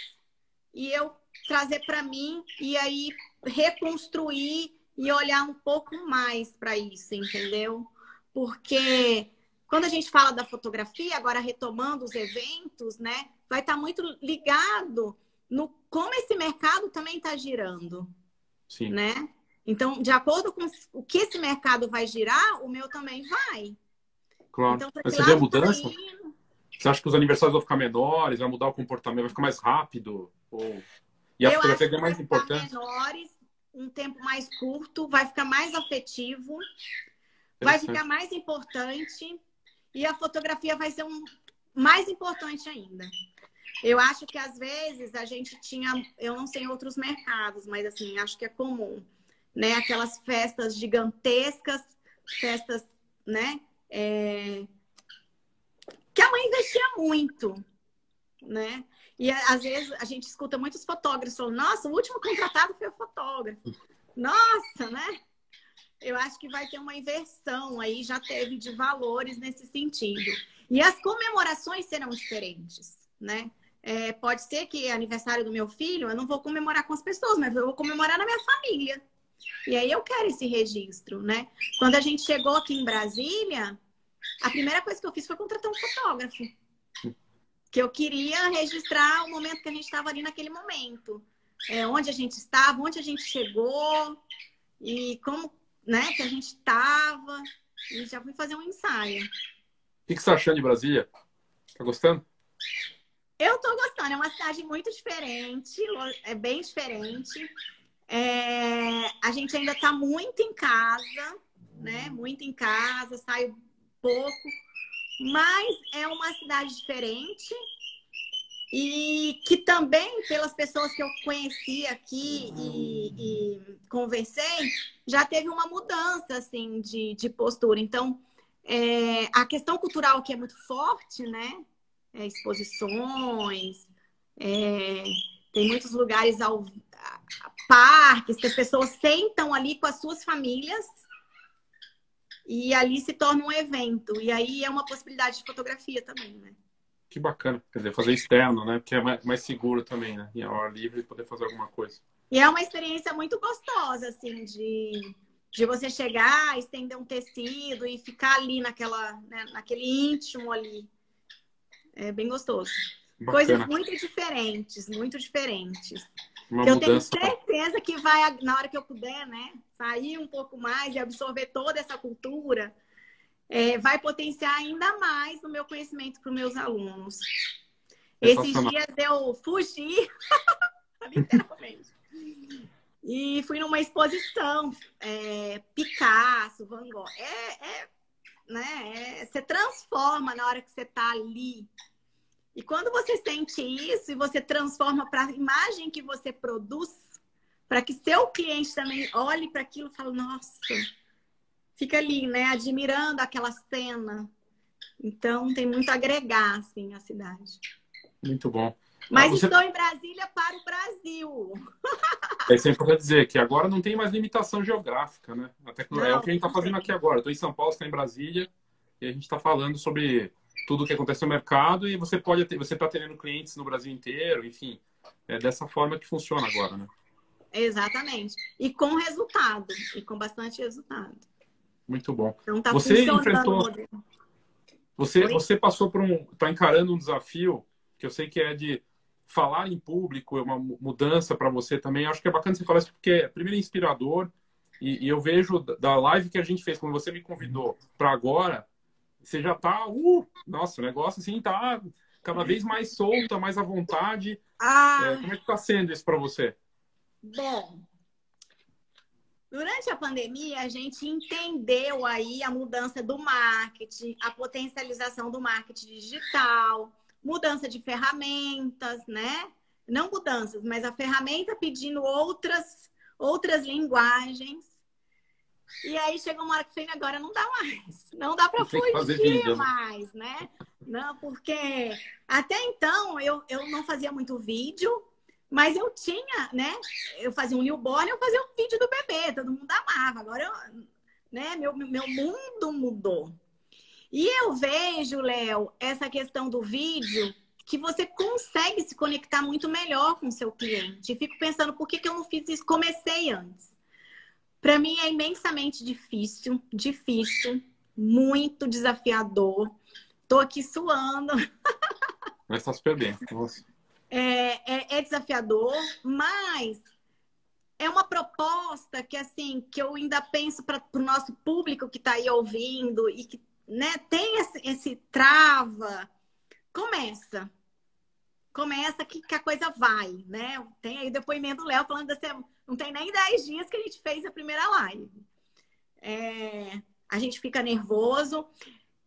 e eu trazer para mim e aí reconstruir e olhar um pouco mais para isso, entendeu? Porque quando a gente fala da fotografia, agora retomando os eventos, né, vai estar tá muito ligado no como esse mercado também está girando, Sim. né? Então, de acordo com o que esse mercado vai girar, o meu também vai. Claro. Então, Mas você vê a mudança? Tá você acha que os aniversários vão ficar menores, vai mudar o comportamento, vai ficar mais rápido? Ou... E a Eu fotografia é mais importante? menores, um tempo mais curto, vai ficar mais afetivo, vai ficar mais importante e a fotografia vai ser um mais importante ainda. Eu acho que às vezes a gente tinha, eu não sei em outros mercados, mas assim, acho que é comum né? Aquelas festas gigantescas, festas, né? É... Que a mãe investia muito, né? E às vezes a gente escuta muitos fotógrafos falando, nossa, o último contratado foi o fotógrafo. Nossa, né? Eu acho que vai ter uma inversão aí, já teve de valores nesse sentido. E as comemorações serão diferentes, né? É, pode ser que aniversário do meu filho, eu não vou comemorar com as pessoas, mas eu vou comemorar na minha família. E aí eu quero esse registro, né? Quando a gente chegou aqui em Brasília, a primeira coisa que eu fiz foi contratar um fotógrafo. Que eu queria registrar o momento que a gente estava ali naquele momento. É, onde a gente estava, onde a gente chegou e como né, que a gente estava. E já fui fazer um ensaio. O que, que você está achando de Brasília? Tá gostando? Eu tô gostando, é uma cidade muito diferente, é bem diferente. É, a gente ainda está muito em casa, né? Muito em casa, sai pouco, mas é uma cidade diferente e que também, pelas pessoas que eu conheci aqui e, e conversei, já teve uma mudança assim de, de postura. Então, é, a questão cultural aqui é muito forte, né? É, exposições, é, tem muitos lugares ao, parques, que as pessoas sentam ali com as suas famílias e ali se torna um evento. E aí é uma possibilidade de fotografia também, né? Que bacana. Quer dizer, fazer externo, né? Porque é mais seguro também, né? Em hora livre poder fazer alguma coisa. E é uma experiência muito gostosa, assim, de, de você chegar, estender um tecido e ficar ali naquela, né, naquele íntimo ali. É bem gostoso. Bacana. Coisas muito diferentes, muito diferentes. Uma que eu tenho certeza que vai, na hora que eu puder, né, sair um pouco mais e absorver toda essa cultura, é, vai potenciar ainda mais o meu conhecimento para os meus alunos. Esses dias eu fugi, literalmente. E fui numa exposição, é, Picasso, Van Gogh. É, é, né, é, você transforma na hora que você está ali. E quando você sente isso e você transforma para a imagem que você produz, para que seu cliente também olhe para aquilo e fale, nossa, fica ali, né, admirando aquela cena. Então tem muito a agregar assim a cidade. Muito bom. Mas ah, você... estou em Brasília para o Brasil. É sempre para dizer que agora não tem mais limitação geográfica, né? Até que não, é o que a gente está fazendo aqui agora. Estou em São Paulo, está em Brasília e a gente está falando sobre tudo o que acontece no mercado e você pode ter, você está tendo clientes no Brasil inteiro, enfim, é dessa forma que funciona agora, né? Exatamente. E com resultado, e com bastante resultado. Muito bom. Então tá você enfrentou. Você, você passou por um. Está encarando um desafio que eu sei que é de falar em público, é uma mudança para você também. Acho que é bacana você falar isso, porque é, primeiro, é inspirador. E, e, eu vejo da live que a gente fez, quando você me convidou para agora, você já tá. Uh, nossa, o negócio assim tá cada vez mais solta, mais à vontade. Ah. É, como é que está sendo isso para você? Bom, Durante a pandemia, a gente entendeu aí a mudança do marketing, a potencialização do marketing digital, mudança de ferramentas, né? Não mudanças, mas a ferramenta pedindo outras, outras linguagens. E aí chegou uma hora que falei, agora não dá mais. Não dá para fugir né? mais, né? Não, porque até então eu, eu não fazia muito vídeo, mas eu tinha, né? Eu fazia um newborn, eu fazia um vídeo do bebê, todo mundo amava. Agora, eu, né? Meu, meu mundo mudou. E eu vejo, Léo, essa questão do vídeo que você consegue se conectar muito melhor com o seu cliente. E fico pensando, por que, que eu não fiz isso? Comecei antes. Para mim é imensamente difícil, difícil, muito desafiador. Tô aqui suando. Mas tá super bem. É, é, é desafiador, mas é uma proposta que assim que eu ainda penso para o nosso público que está aí ouvindo e que né, tem esse, esse trava. Começa. Começa que, que, a coisa vai, né? Tem aí o depoimento do Léo falando assim, não tem nem 10 dias que a gente fez a primeira live. É, a gente fica nervoso.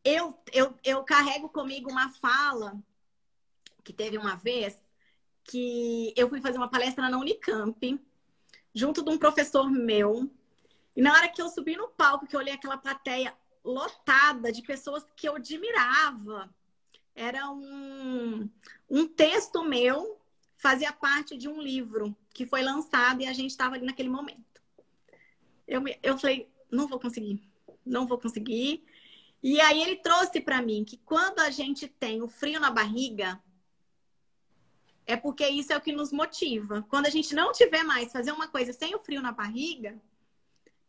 Eu, eu, eu carrego comigo uma fala que teve uma vez que eu fui fazer uma palestra na Unicamp, junto de um professor meu. E na hora que eu subi no palco, que eu olhei aquela plateia lotada de pessoas que eu admirava, era um, um texto meu, fazia parte de um livro que foi lançado e a gente estava ali naquele momento. Eu, eu falei, não vou conseguir, não vou conseguir. E aí ele trouxe para mim que quando a gente tem o frio na barriga, é porque isso é o que nos motiva. Quando a gente não tiver mais fazer uma coisa sem o frio na barriga,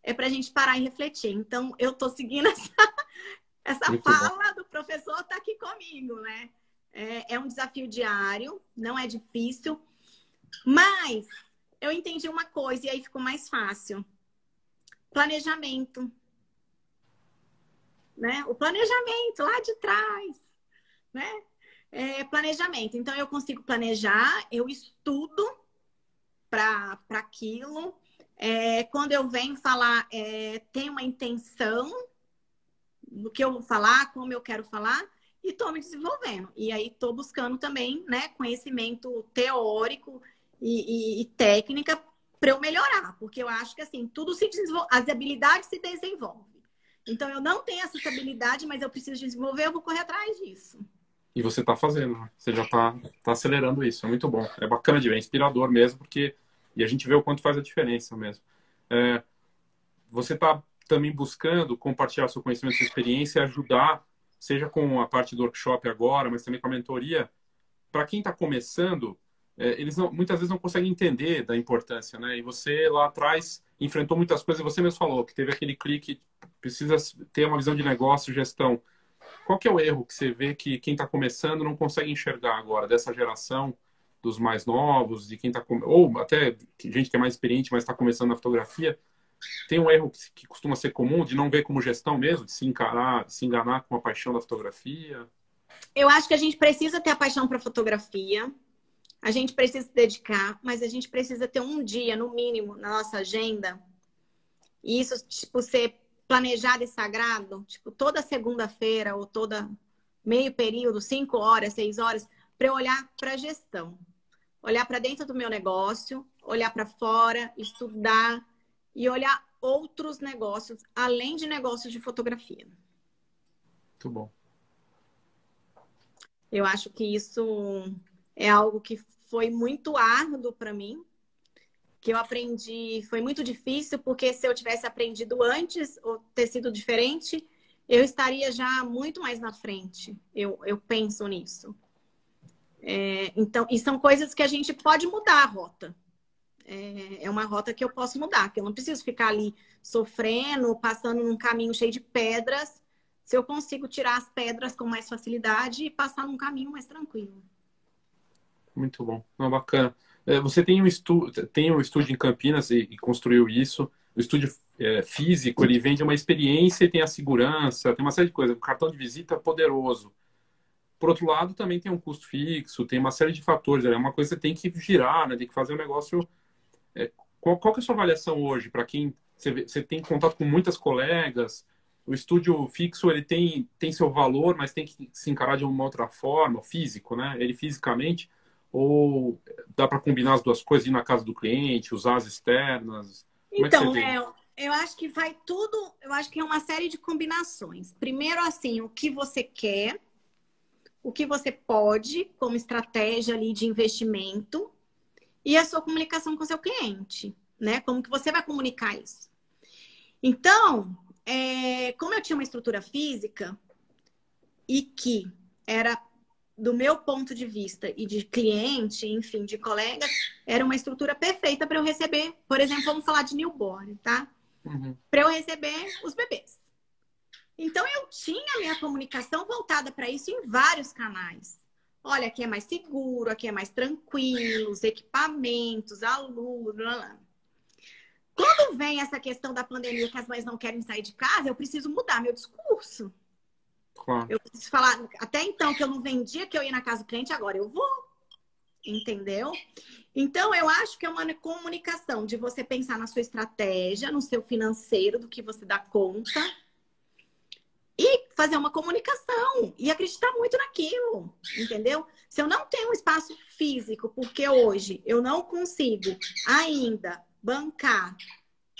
é para a gente parar e refletir. Então, eu estou seguindo essa, essa fala bom. do professor, está aqui comigo, né? É, é um desafio diário, não é difícil, mas eu entendi uma coisa e aí ficou mais fácil. Planejamento. Né? O planejamento lá de trás, né? é, planejamento. Então, eu consigo planejar, eu estudo para aquilo. É, quando eu venho falar, é, tem uma intenção do que eu vou falar, como eu quero falar, e estou me desenvolvendo. E aí estou buscando também né, conhecimento teórico e, e, e técnica para eu melhorar, porque eu acho que assim, tudo se desenvolve, as habilidades se desenvolvem. Então, eu não tenho essa habilidade, mas eu preciso desenvolver, eu vou correr atrás disso. E você está fazendo, né? você já está tá acelerando isso, é muito bom. É bacana de ver, é inspirador mesmo, porque e a gente vê o quanto faz a diferença mesmo. É, você está também buscando compartilhar seu conhecimento, sua experiência ajudar, seja com a parte do workshop agora, mas também com a mentoria, para quem está começando, é, eles não, muitas vezes não conseguem entender da importância, né? E você lá atrás enfrentou muitas coisas, você mesmo falou que teve aquele clique, precisa ter uma visão de negócio, gestão. Qual que é o erro que você vê que quem está começando não consegue enxergar agora dessa geração dos mais novos, de quem está ou até gente que é mais experiente, mas está começando na fotografia? Tem um erro que, costuma ser comum de não ver como gestão mesmo, de se encarar, de se enganar com a paixão da fotografia? Eu acho que a gente precisa ter a paixão para fotografia. A gente precisa se dedicar, mas a gente precisa ter um dia, no mínimo, na nossa agenda. E isso, tipo, ser planejado e sagrado, tipo, toda segunda-feira ou toda meio período, cinco horas, seis horas, para olhar para a gestão. Olhar para dentro do meu negócio, olhar para fora, estudar e olhar outros negócios, além de negócios de fotografia. Muito bom. Eu acho que isso é algo que foi muito árduo para mim, que eu aprendi, foi muito difícil, porque se eu tivesse aprendido antes ou ter sido diferente, eu estaria já muito mais na frente. Eu, eu penso nisso. É, então, e são coisas que a gente pode mudar a rota. É, é uma rota que eu posso mudar, que eu não preciso ficar ali sofrendo, passando num caminho cheio de pedras, se eu consigo tirar as pedras com mais facilidade e passar num caminho mais tranquilo. Muito bom, não, bacana. É, você tem um, estu tem um estúdio em Campinas e, construiu isso. O estúdio é, físico, ele vende uma experiência e tem a segurança, tem uma série de coisas. O cartão de visita é poderoso. Por outro lado, também tem um custo fixo, tem uma série de fatores. É uma coisa que você tem que girar, né? tem que fazer um negócio. É, qual, qual é a sua avaliação hoje para quem você, você tem contato com muitas colegas? O estúdio fixo ele tem, tem seu valor, mas tem que se encarar de uma outra forma, físico, né? Ele fisicamente ou dá para combinar as duas coisas, ir na casa do cliente, usar as externas? Como então, é, é eu acho que vai tudo, eu acho que é uma série de combinações. Primeiro, assim, o que você quer, o que você pode, como estratégia ali de investimento, e a sua comunicação com o seu cliente, né? Como que você vai comunicar isso? Então, é, como eu tinha uma estrutura física e que era do meu ponto de vista e de cliente, enfim, de colegas, era uma estrutura perfeita para eu receber, por exemplo, vamos falar de newborn, tá? Uhum. Para eu receber os bebês. Então eu tinha minha comunicação voltada para isso em vários canais. Olha, aqui é mais seguro, aqui é mais tranquilo, os equipamentos, a luz, blá, blá. Quando vem essa questão da pandemia que as mães não querem sair de casa, eu preciso mudar meu discurso. Claro. Eu preciso falar, até então que eu não vendia que eu ia na casa do cliente, agora eu vou. Entendeu? Então, eu acho que é uma comunicação de você pensar na sua estratégia, no seu financeiro, do que você dá conta. E fazer uma comunicação e acreditar muito naquilo, entendeu? Se eu não tenho um espaço físico, porque hoje eu não consigo ainda bancar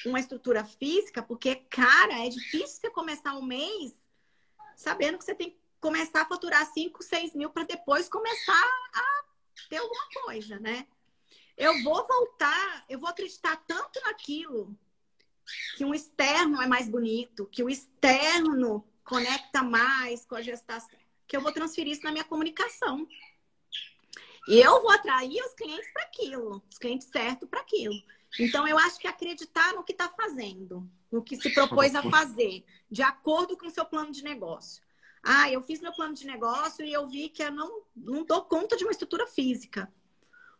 uma estrutura física, porque, cara, é difícil você começar um mês sabendo que você tem que começar a faturar 5, 6 mil para depois começar a ter alguma coisa, né? Eu vou voltar, eu vou acreditar tanto naquilo que um externo é mais bonito, que o externo conecta mais com a gestação, que eu vou transferir isso na minha comunicação. E eu vou atrair os clientes para aquilo, os clientes certos para aquilo. Então, eu acho que acreditar no que está fazendo, no que se propôs a fazer, de acordo com o seu plano de negócio. Ah, eu fiz meu plano de negócio e eu vi que eu não, não dou conta de uma estrutura física.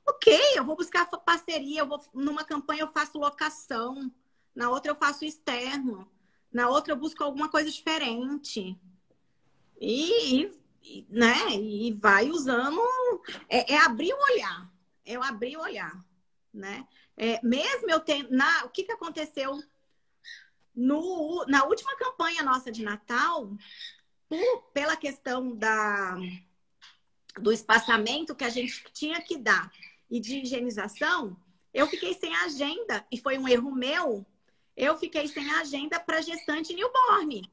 Ok, eu vou buscar parceria, eu vou, numa campanha eu faço locação, na outra eu faço externo, na outra eu busco alguma coisa diferente. E, e né, e vai usando. É, é abrir o olhar. É abrir o olhar, né? É, mesmo eu tendo. Na, o que, que aconteceu no, na última campanha nossa de Natal, por, pela questão da, do espaçamento que a gente tinha que dar e de higienização, eu fiquei sem agenda e foi um erro meu. Eu fiquei sem agenda para gestante newborn.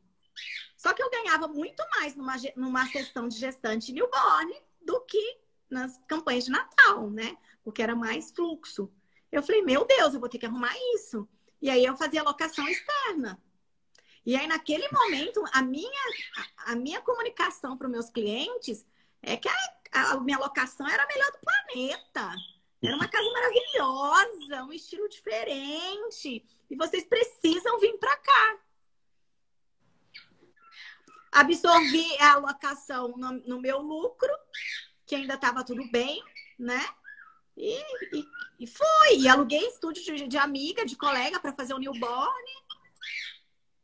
Só que eu ganhava muito mais numa, numa sessão de gestante newborn do que nas campanhas de Natal, né? Porque era mais fluxo. Eu falei, meu Deus, eu vou ter que arrumar isso. E aí eu fazia locação externa. E aí, naquele momento, a minha, a, minha comunicação para os meus clientes é que a, a minha locação era a melhor do planeta. Era uma casa maravilhosa, um estilo diferente. E vocês precisam vir para cá. Absorvi a locação no, no meu lucro, que ainda estava tudo bem, né? E, e, e foi. E aluguei estúdio de, de amiga, de colega para fazer o newborn.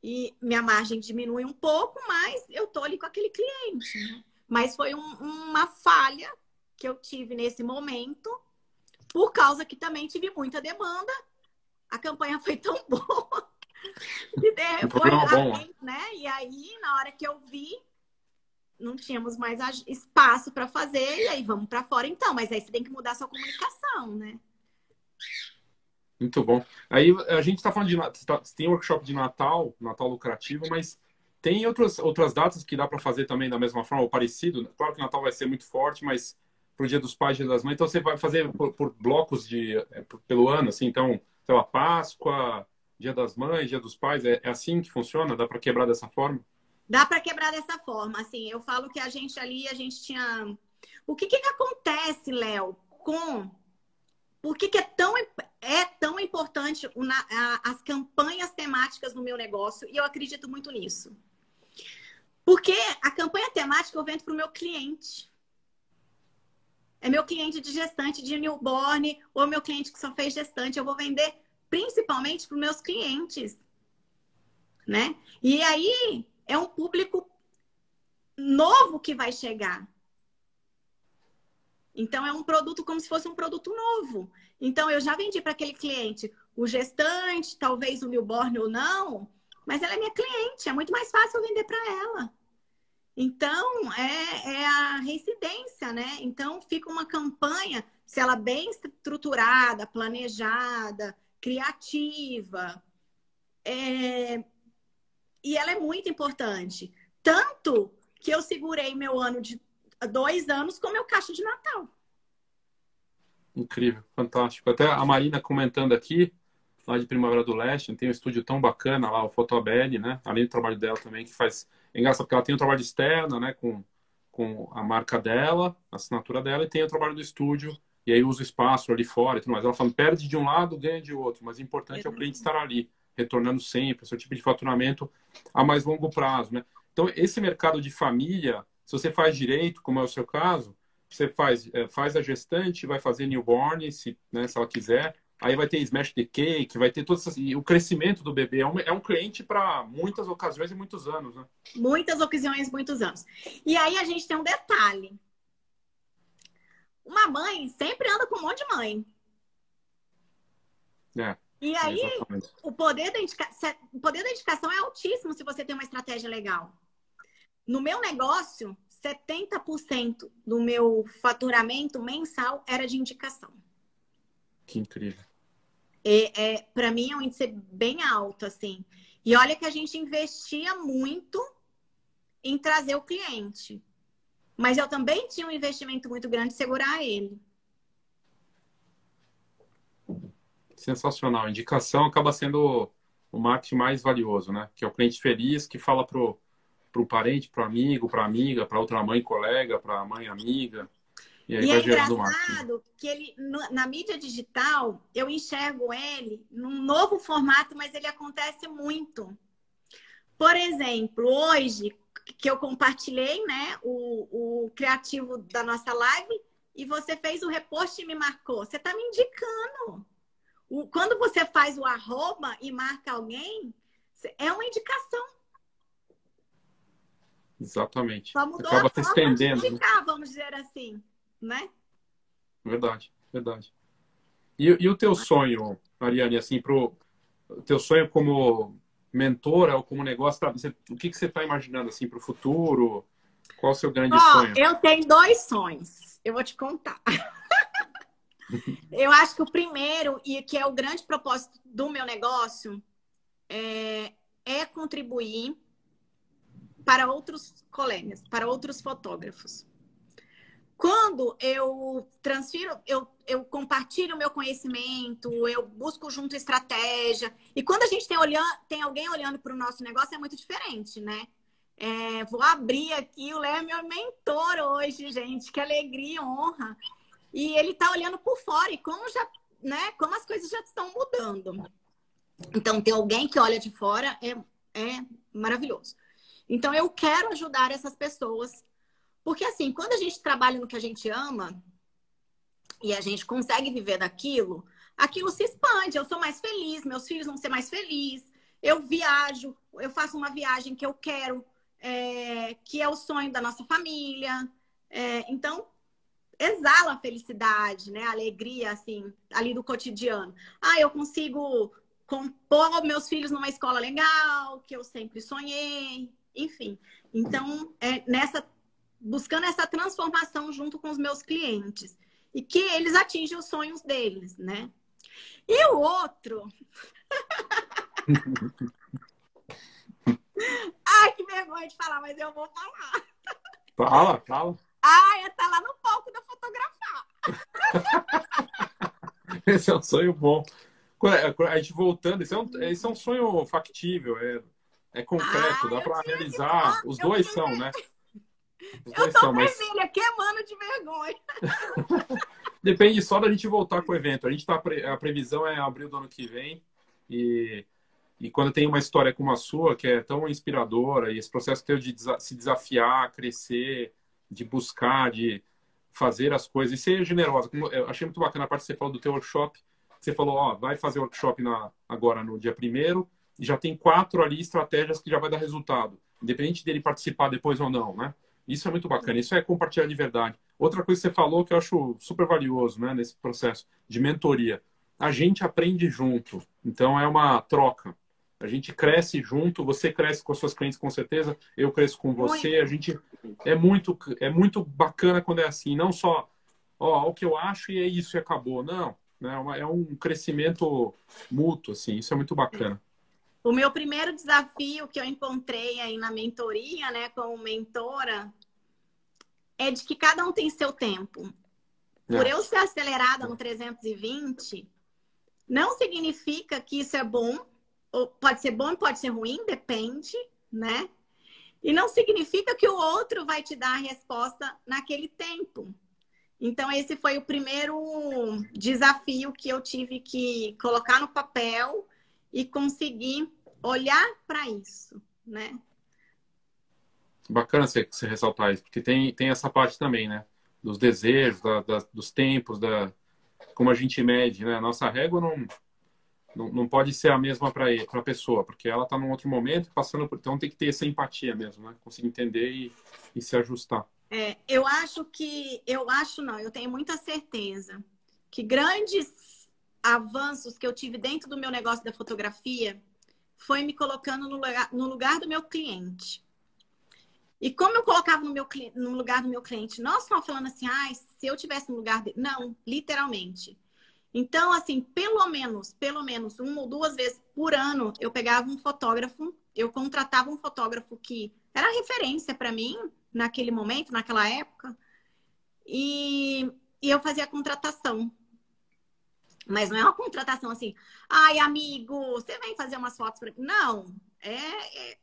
E minha margem diminui um pouco, mas eu tô ali com aquele cliente. Né? Mas foi um, uma falha que eu tive nesse momento, por causa que também tive muita demanda. A campanha foi tão boa. de, foi né? E aí, na hora que eu vi, não tínhamos mais espaço para fazer, e aí vamos para fora então. Mas aí você tem que mudar sua comunicação, né? Muito bom. Aí a gente está falando de. Tá, tem workshop de Natal, Natal lucrativo, mas tem outras, outras datas que dá para fazer também da mesma forma, ou parecido. Claro que o Natal vai ser muito forte, mas para o Dia dos Pais, Dia das Mães, então você vai fazer por, por blocos de, é, pelo ano, assim, então, sei lá, Páscoa, Dia das Mães, Dia dos Pais, é, é assim que funciona? Dá para quebrar dessa forma? Dá para quebrar dessa forma, assim, eu falo que a gente ali, a gente tinha... O que que, que acontece, Léo, com... Por que, que é, tão, é tão importante uma, a, as campanhas temáticas no meu negócio? E eu acredito muito nisso. Porque a campanha temática eu vendo para o meu cliente. É meu cliente de gestante de newborn ou meu cliente que só fez gestante. Eu vou vender principalmente para os meus clientes. Né? E aí é um público novo que vai chegar. Então, é um produto como se fosse um produto novo. Então, eu já vendi para aquele cliente o gestante, talvez o newborn ou não, mas ela é minha cliente, é muito mais fácil eu vender para ela. Então, é, é, a residência, né? Então, fica uma campanha, se ela bem estruturada, planejada, criativa, é... e ela é muito importante. Tanto que eu segurei meu ano de dois anos com meu caixa de Natal. Incrível, fantástico. Até a Marina comentando aqui, lá de Primavera do Leste, tem um estúdio tão bacana lá, o Fotobelli, né? Além do trabalho dela também, que faz. É engraçado porque ela tem um trabalho externo, né? Com, com a marca dela, a assinatura dela, e tem o trabalho do estúdio, e aí usa o espaço ali fora e tudo mais. Ela fala, perde de um lado, ganha de outro, mas o importante é, o cliente estar ali, retornando sempre, seu tipo de faturamento a mais longo prazo, né? Então, esse mercado de família, se você faz direito, como é o seu caso, você faz, é, faz a gestante, vai fazer newborn, se, né, se ela quiser, aí vai ter smash the cake, vai ter todas essas, o crescimento do bebê é um, é um cliente para muitas ocasiões e muitos anos, né? Muitas ocasiões, muitos anos. E aí a gente tem um detalhe. Uma mãe sempre anda com um monte de mãe. É. E aí, o poder, da indica... o poder da indicação é altíssimo se você tem uma estratégia legal. No meu negócio, 70% do meu faturamento mensal era de indicação. Que incrível. É, é para mim é um índice bem alto, assim. E olha que a gente investia muito em trazer o cliente. Mas eu também tinha um investimento muito grande em segurar ele. Sensacional. A indicação acaba sendo o marketing mais valioso, né? Que é o cliente feliz que fala pro para o parente, para o amigo, para a amiga, para outra mãe colega, para a mãe amiga. E, aí e é engraçado que ele, na mídia digital, eu enxergo ele num novo formato, mas ele acontece muito. Por exemplo, hoje, que eu compartilhei né, o, o criativo da nossa live, e você fez o repost e me marcou. Você está me indicando. O, quando você faz o arroba e marca alguém, é uma indicação. Exatamente. Só mudou Acaba a se estendendo. De né? vamos dizer assim, né? Verdade, verdade. E, e o teu sonho, Ariane, assim, pro o teu sonho como mentora ou como negócio, tá, você, o que, que você está imaginando assim para o futuro? Qual o seu grande oh, sonho? Eu tenho dois sonhos. Eu vou te contar. eu acho que o primeiro, e que é o grande propósito do meu negócio, é, é contribuir para outros colegas, para outros fotógrafos. Quando eu transfiro, eu, eu compartilho o meu conhecimento, eu busco junto estratégia. E quando a gente tem, olhando, tem alguém olhando para o nosso negócio, é muito diferente, né? É, vou abrir aqui, o Léo é meu mentor hoje, gente. Que alegria, honra. E ele está olhando por fora e como já, né, como as coisas já estão mudando. Então, ter alguém que olha de fora é, é maravilhoso. Então, eu quero ajudar essas pessoas. Porque, assim, quando a gente trabalha no que a gente ama e a gente consegue viver daquilo, aquilo se expande. Eu sou mais feliz, meus filhos vão ser mais felizes. Eu viajo, eu faço uma viagem que eu quero, é, que é o sonho da nossa família. É, então, exala a felicidade, né? A alegria, assim, ali do cotidiano. Ah, eu consigo compor meus filhos numa escola legal, que eu sempre sonhei, enfim. Então, é nessa buscando essa transformação junto com os meus clientes e que eles atingem os sonhos deles, né? E o outro. Ai, que vergonha de falar, mas eu vou falar. Fala, fala. Ai, tá lá no palco da fotografar. Esse é um sonho bom. A gente voltando, esse é um, esse é um sonho factível, é, é concreto, dá para realizar. Os dois são, né? Eu tô são, vermelha, mas... queimando de vergonha. Depende só da gente voltar com o evento. A gente tá a previsão é abril do ano que vem e e quando tem uma história como a sua, que é tão inspiradora, e esse processo teu de se desafiar, crescer, de buscar, de fazer as coisas e ser generosa. Eu achei muito bacana a parte que você falou do teu workshop. Você falou, ó, vai fazer workshop na, agora no dia primeiro e já tem quatro ali estratégias que já vai dar resultado, independente dele participar depois ou não, né? Isso é muito bacana, isso é compartilhar de verdade. Outra coisa que você falou que eu acho super valioso, né, nesse processo de mentoria. A gente aprende junto, então é uma troca. A gente cresce junto, você cresce com as suas clientes com certeza, eu cresço com você. Muito. A gente é muito é muito bacana quando é assim, não só ó, o que eu acho e é isso e acabou. Não, né? É um crescimento mútuo assim. Isso é muito bacana. O meu primeiro desafio que eu encontrei aí na mentoria, né, como mentora, é de que cada um tem seu tempo. Por é. eu ser acelerada no 320, não significa que isso é bom pode ser bom, pode ser ruim, depende, né? E não significa que o outro vai te dar a resposta naquele tempo. Então, esse foi o primeiro desafio que eu tive que colocar no papel e conseguir olhar para isso, né? Bacana você, você ressaltar isso, porque tem, tem essa parte também, né? Dos desejos, da, da, dos tempos, da como a gente mede, né? A nossa régua não, não, não pode ser a mesma para a pessoa, porque ela está num outro momento, passando por. Então tem que ter essa empatia mesmo, né? Conseguir entender e, e se ajustar. É, eu acho que. Eu acho não, eu tenho muita certeza que grandes avanços que eu tive dentro do meu negócio da fotografia foi me colocando no lugar, no lugar do meu cliente. E como eu colocava no, meu, no lugar do meu cliente, não só falando assim, ah, se eu tivesse no lugar dele. Não, literalmente. Então, assim, pelo menos, pelo menos uma ou duas vezes por ano, eu pegava um fotógrafo, eu contratava um fotógrafo que era referência para mim naquele momento, naquela época, e, e eu fazia a contratação. Mas não é uma contratação assim, ai, amigo, você vem fazer umas fotos para. Não, é, é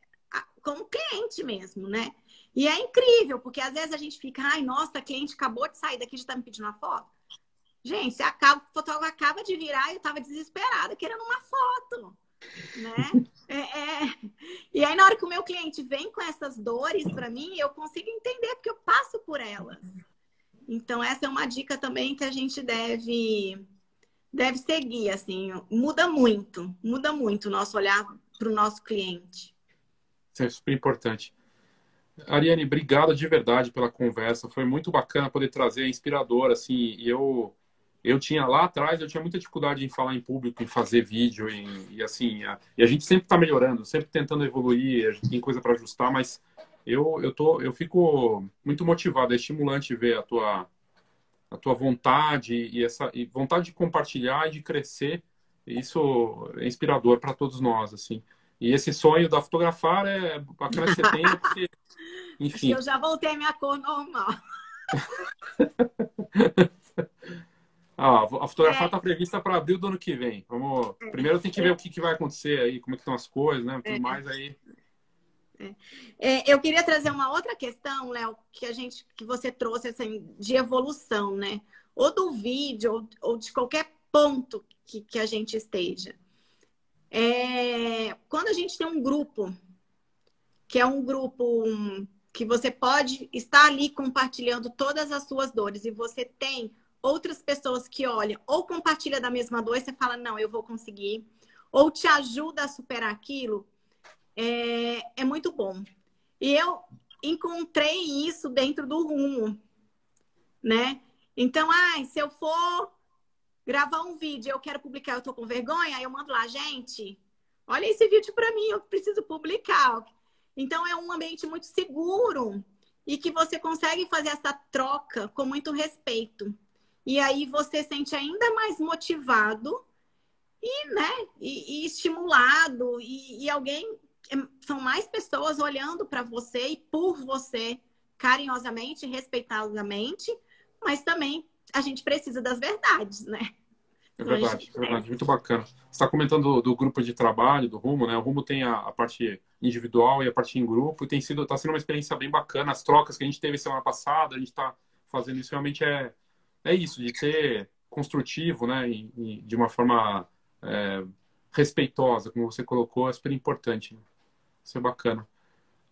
como cliente mesmo, né? E é incrível, porque às vezes a gente fica, ai, nossa, a cliente acabou de sair daqui já tá me pedindo uma foto. Gente, você acaba, o fotógrafo acaba de virar e eu tava desesperada querendo uma foto, né? É, é... E aí, na hora que o meu cliente vem com essas dores para mim, eu consigo entender porque eu passo por elas. Então, essa é uma dica também que a gente deve, deve seguir, assim. Muda muito, muda muito o nosso olhar para o nosso cliente. Isso é super importante. Ariane, obrigado de verdade pela conversa. Foi muito bacana poder trazer, é inspirador, assim, eu eu tinha lá atrás, eu tinha muita dificuldade em falar em público, em fazer vídeo, em, e assim, a, e a gente sempre está melhorando, sempre tentando evoluir, a gente tem coisa para ajustar, mas eu, eu, tô, eu fico muito motivado, é estimulante ver a tua, a tua vontade e essa e vontade de compartilhar e de crescer, isso é inspirador para todos nós, assim. E esse sonho da fotografar é bacana que você tem, porque, enfim. Eu já voltei à minha cor normal. Ah, a fotografia está é. prevista para abril do ano que vem. Vamos... É. Primeiro tem que ver o que, que vai acontecer aí, como é que estão as coisas, né? Tudo é. mais aí. É. é. eu queria trazer uma outra questão, Léo, que a gente, que você trouxe assim, de evolução, né? Ou do vídeo, ou, ou de qualquer ponto que, que a gente esteja. É, quando a gente tem um grupo, que é um grupo que você pode estar ali compartilhando todas as suas dores e você tem outras pessoas que olham ou compartilha da mesma dor e você fala, não, eu vou conseguir, ou te ajuda a superar aquilo, é, é muito bom. E eu encontrei isso dentro do rumo, né? Então, ah, se eu for gravar um vídeo eu quero publicar, eu tô com vergonha, aí eu mando lá, gente, olha esse vídeo para mim, eu preciso publicar. Então, é um ambiente muito seguro e que você consegue fazer essa troca com muito respeito. E aí você sente ainda mais motivado e, né, e, e estimulado e, e alguém são mais pessoas olhando para você e por você carinhosamente, respeitosamente, mas também a gente precisa das verdades, né? É verdade, é verdade, muito bacana. Você está comentando do, do, grupo de trabalho, do Rumo, né? O Rumo tem a, a, parte individual e a parte em grupo, e tem sido, está sendo uma experiência bem bacana. As trocas que a gente teve semana passada, a gente está fazendo isso realmente é, é isso, de ser construtivo, né? E, e de uma forma é, respeitosa, como você colocou, é super importante. Né? Isso é bacana.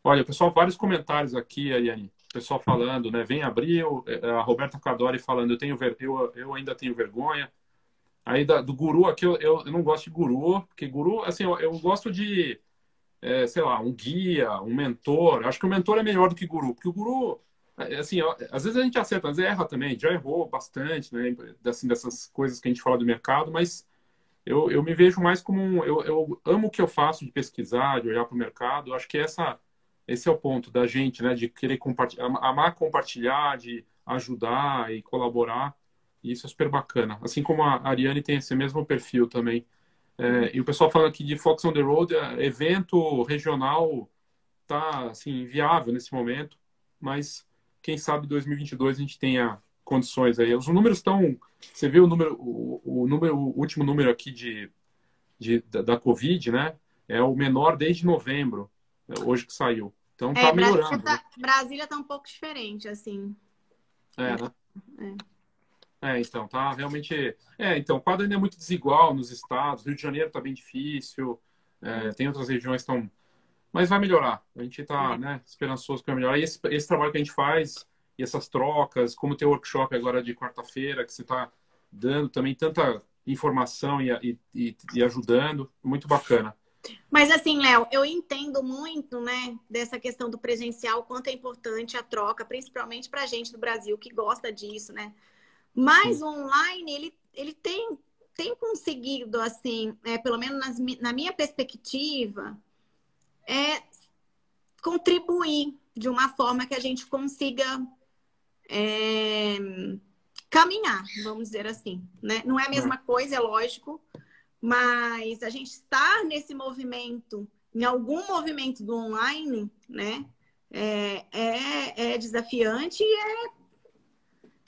Olha, pessoal, vários comentários aqui, Ariane. Pessoal falando, né? Vem abril, é, a Roberta Cadori falando, eu, tenho eu, eu ainda tenho vergonha. Aí da, do guru aqui, eu, eu, não gosto de guru, porque guru, assim, eu, eu gosto de, é, sei lá, um guia, um mentor. Acho que o mentor é melhor do que guru, porque o guru, é, assim, às vezes a gente acerta, às vezes erra também, já errou bastante, né? Assim, dessas coisas que a gente fala do mercado, mas eu, eu me vejo mais como um. Eu, eu amo o que eu faço de pesquisar, de olhar para o mercado. Eu acho que essa, esse é o ponto da gente, né? De querer compartilhar, amar compartilhar, de ajudar e colaborar. E isso é super bacana. Assim como a Ariane tem esse mesmo perfil também. É, e o pessoal falando aqui de Fox on the Road, é, evento regional tá assim viável nesse momento, mas quem sabe 2022 a gente tenha condições aí. Os números estão. Você vê o número, o, o número, o último número aqui de, de da, da, Covid, né? É o menor desde novembro, né? hoje que saiu. Então tá é, melhorando. Tá, Brasília tá um pouco diferente, assim. É, né? É. é. então, tá realmente. É, então, o quadro ainda é muito desigual nos estados. Rio de Janeiro tá bem difícil. É, tem outras regiões que estão. Mas vai melhorar. A gente tá, é. né, esperançoso para melhorar. E esse, esse trabalho que a gente faz e essas trocas, como tem o workshop agora de quarta-feira, que você está dando também tanta informação e, e, e, ajudando, muito bacana. Mas assim, Léo, eu entendo muito, né, dessa questão do presencial, quanto é importante a troca, principalmente para a gente do Brasil que gosta disso, né? Mas Sim. o online, ele, ele tem, tem conseguido, assim, é, pelo menos nas, na minha perspectiva, é contribuir de uma forma que a gente consiga é, caminhar, vamos dizer assim. Né? Não é a mesma coisa, é lógico, mas a gente estar nesse movimento, em algum movimento do online, né? É, é, é desafiante e é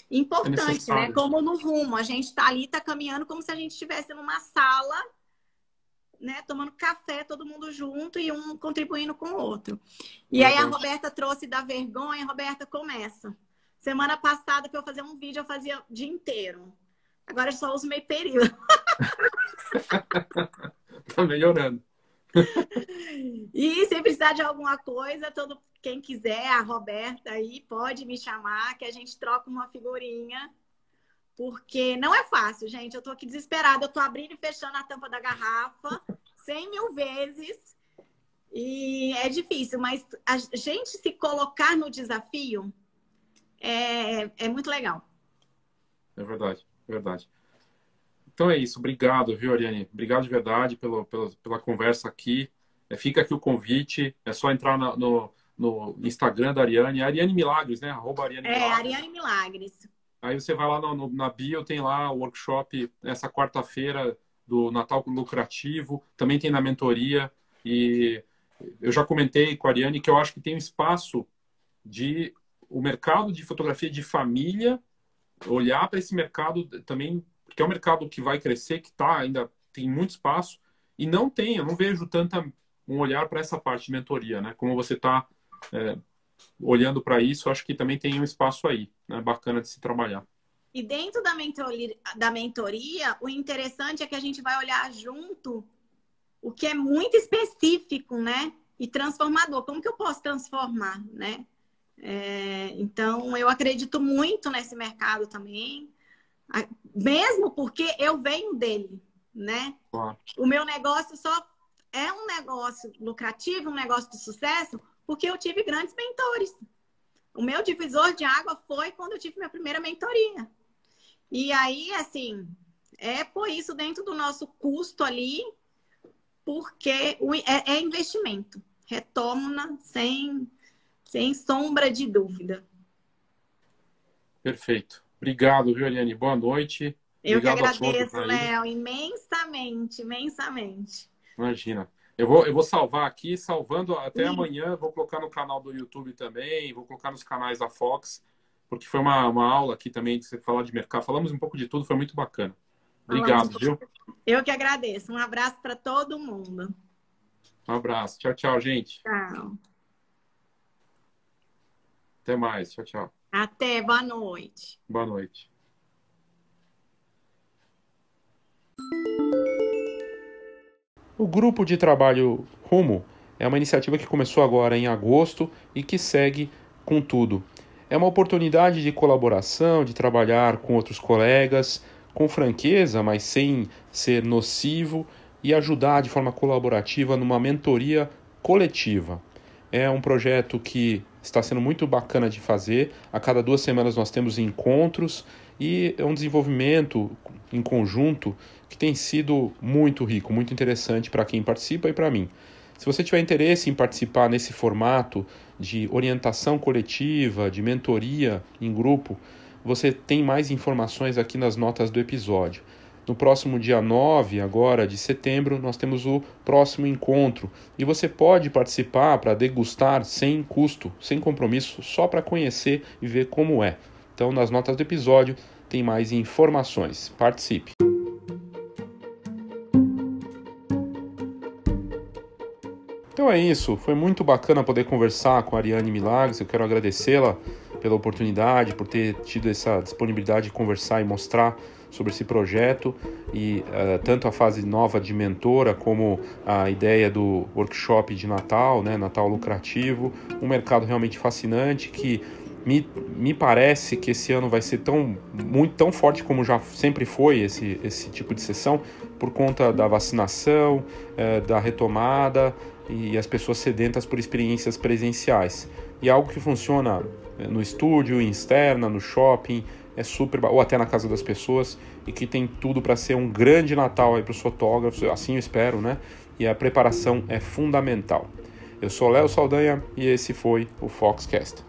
importante, é né? Como no rumo, a gente está ali, está caminhando como se a gente estivesse numa sala, né? Tomando café, todo mundo junto e um contribuindo com o outro. E aí a Roberta trouxe da vergonha, Roberta começa. Semana passada, para eu fazer um vídeo, eu fazia o dia inteiro. Agora eu só uso meio período. tá melhorando. e se precisar de alguma coisa, todo quem quiser, a Roberta aí, pode me chamar, que a gente troca uma figurinha. Porque não é fácil, gente. Eu tô aqui desesperada. Eu tô abrindo e fechando a tampa da garrafa cem mil vezes. E é difícil, mas a gente se colocar no desafio é, é muito legal. É verdade, é verdade. Então é isso. Obrigado, viu, Ariane? Obrigado de verdade pelo, pela, pela conversa aqui. É, fica aqui o convite. É só entrar na, no, no Instagram da Ariane. Ariane Milagres, né? Arroba Ariane é, Milagres. Ariane Milagres. Aí você vai lá no, no, na bio, tem lá o workshop essa quarta-feira do Natal Lucrativo. Também tem na mentoria. E eu já comentei com a Ariane que eu acho que tem um espaço de o mercado de fotografia de família, olhar para esse mercado também, porque é um mercado que vai crescer, que tá, ainda tem muito espaço, e não tem, eu não vejo tanta um olhar para essa parte de mentoria, né? Como você está é, olhando para isso, acho que também tem um espaço aí, né? Bacana de se trabalhar. E dentro da mentoria, da mentoria, o interessante é que a gente vai olhar junto o que é muito específico, né? E transformador. Como que eu posso transformar, né? É, então, eu acredito muito nesse mercado também, mesmo porque eu venho dele, né? O meu negócio só é um negócio lucrativo, um negócio de sucesso, porque eu tive grandes mentores. O meu divisor de água foi quando eu tive minha primeira mentoria. E aí, assim, é por isso dentro do nosso custo ali, porque é, é investimento. Retorna sem, sem sombra de dúvida. Perfeito. Obrigado, viu, Eliane? Boa noite. Eu Obrigado que agradeço, Léo, imensamente, imensamente. Imagina. Eu vou, eu vou salvar aqui, salvando até Sim. amanhã. Vou colocar no canal do YouTube também, vou colocar nos canais da Fox, porque foi uma, uma aula aqui também de você falar de mercado. Falamos um pouco de tudo, foi muito bacana. Obrigado, viu? Eu que agradeço. Um abraço para todo mundo. Um abraço. Tchau, tchau, gente. Tchau. Até mais. Tchau, tchau. Até. Boa noite. Boa noite. O grupo de trabalho Rumo é uma iniciativa que começou agora em agosto e que segue com tudo. É uma oportunidade de colaboração, de trabalhar com outros colegas, com franqueza, mas sem ser nocivo e ajudar de forma colaborativa numa mentoria coletiva. É um projeto que está sendo muito bacana de fazer. A cada duas semanas nós temos encontros e é um desenvolvimento em conjunto que tem sido muito rico, muito interessante para quem participa e para mim. Se você tiver interesse em participar nesse formato de orientação coletiva, de mentoria em grupo, você tem mais informações aqui nas notas do episódio. No próximo dia 9, agora de setembro, nós temos o próximo encontro e você pode participar para degustar sem custo, sem compromisso, só para conhecer e ver como é. Então, nas notas do episódio tem mais informações. Participe! Então é isso, foi muito bacana poder conversar com a Ariane Milagres. Eu quero agradecê-la pela oportunidade, por ter tido essa disponibilidade de conversar e mostrar sobre esse projeto e uh, tanto a fase nova de mentora como a ideia do workshop de Natal, né, Natal lucrativo, um mercado realmente fascinante que me, me parece que esse ano vai ser tão muito tão forte como já sempre foi esse, esse tipo de sessão por conta da vacinação, uh, da retomada e as pessoas sedentas por experiências presenciais. E algo que funciona eh, no estúdio, em externa, no shopping, é super ou até na casa das pessoas e que tem tudo para ser um grande Natal aí para os fotógrafos, assim eu espero, né? E a preparação é fundamental. Eu sou Léo Saldanha e esse foi o Foxcast.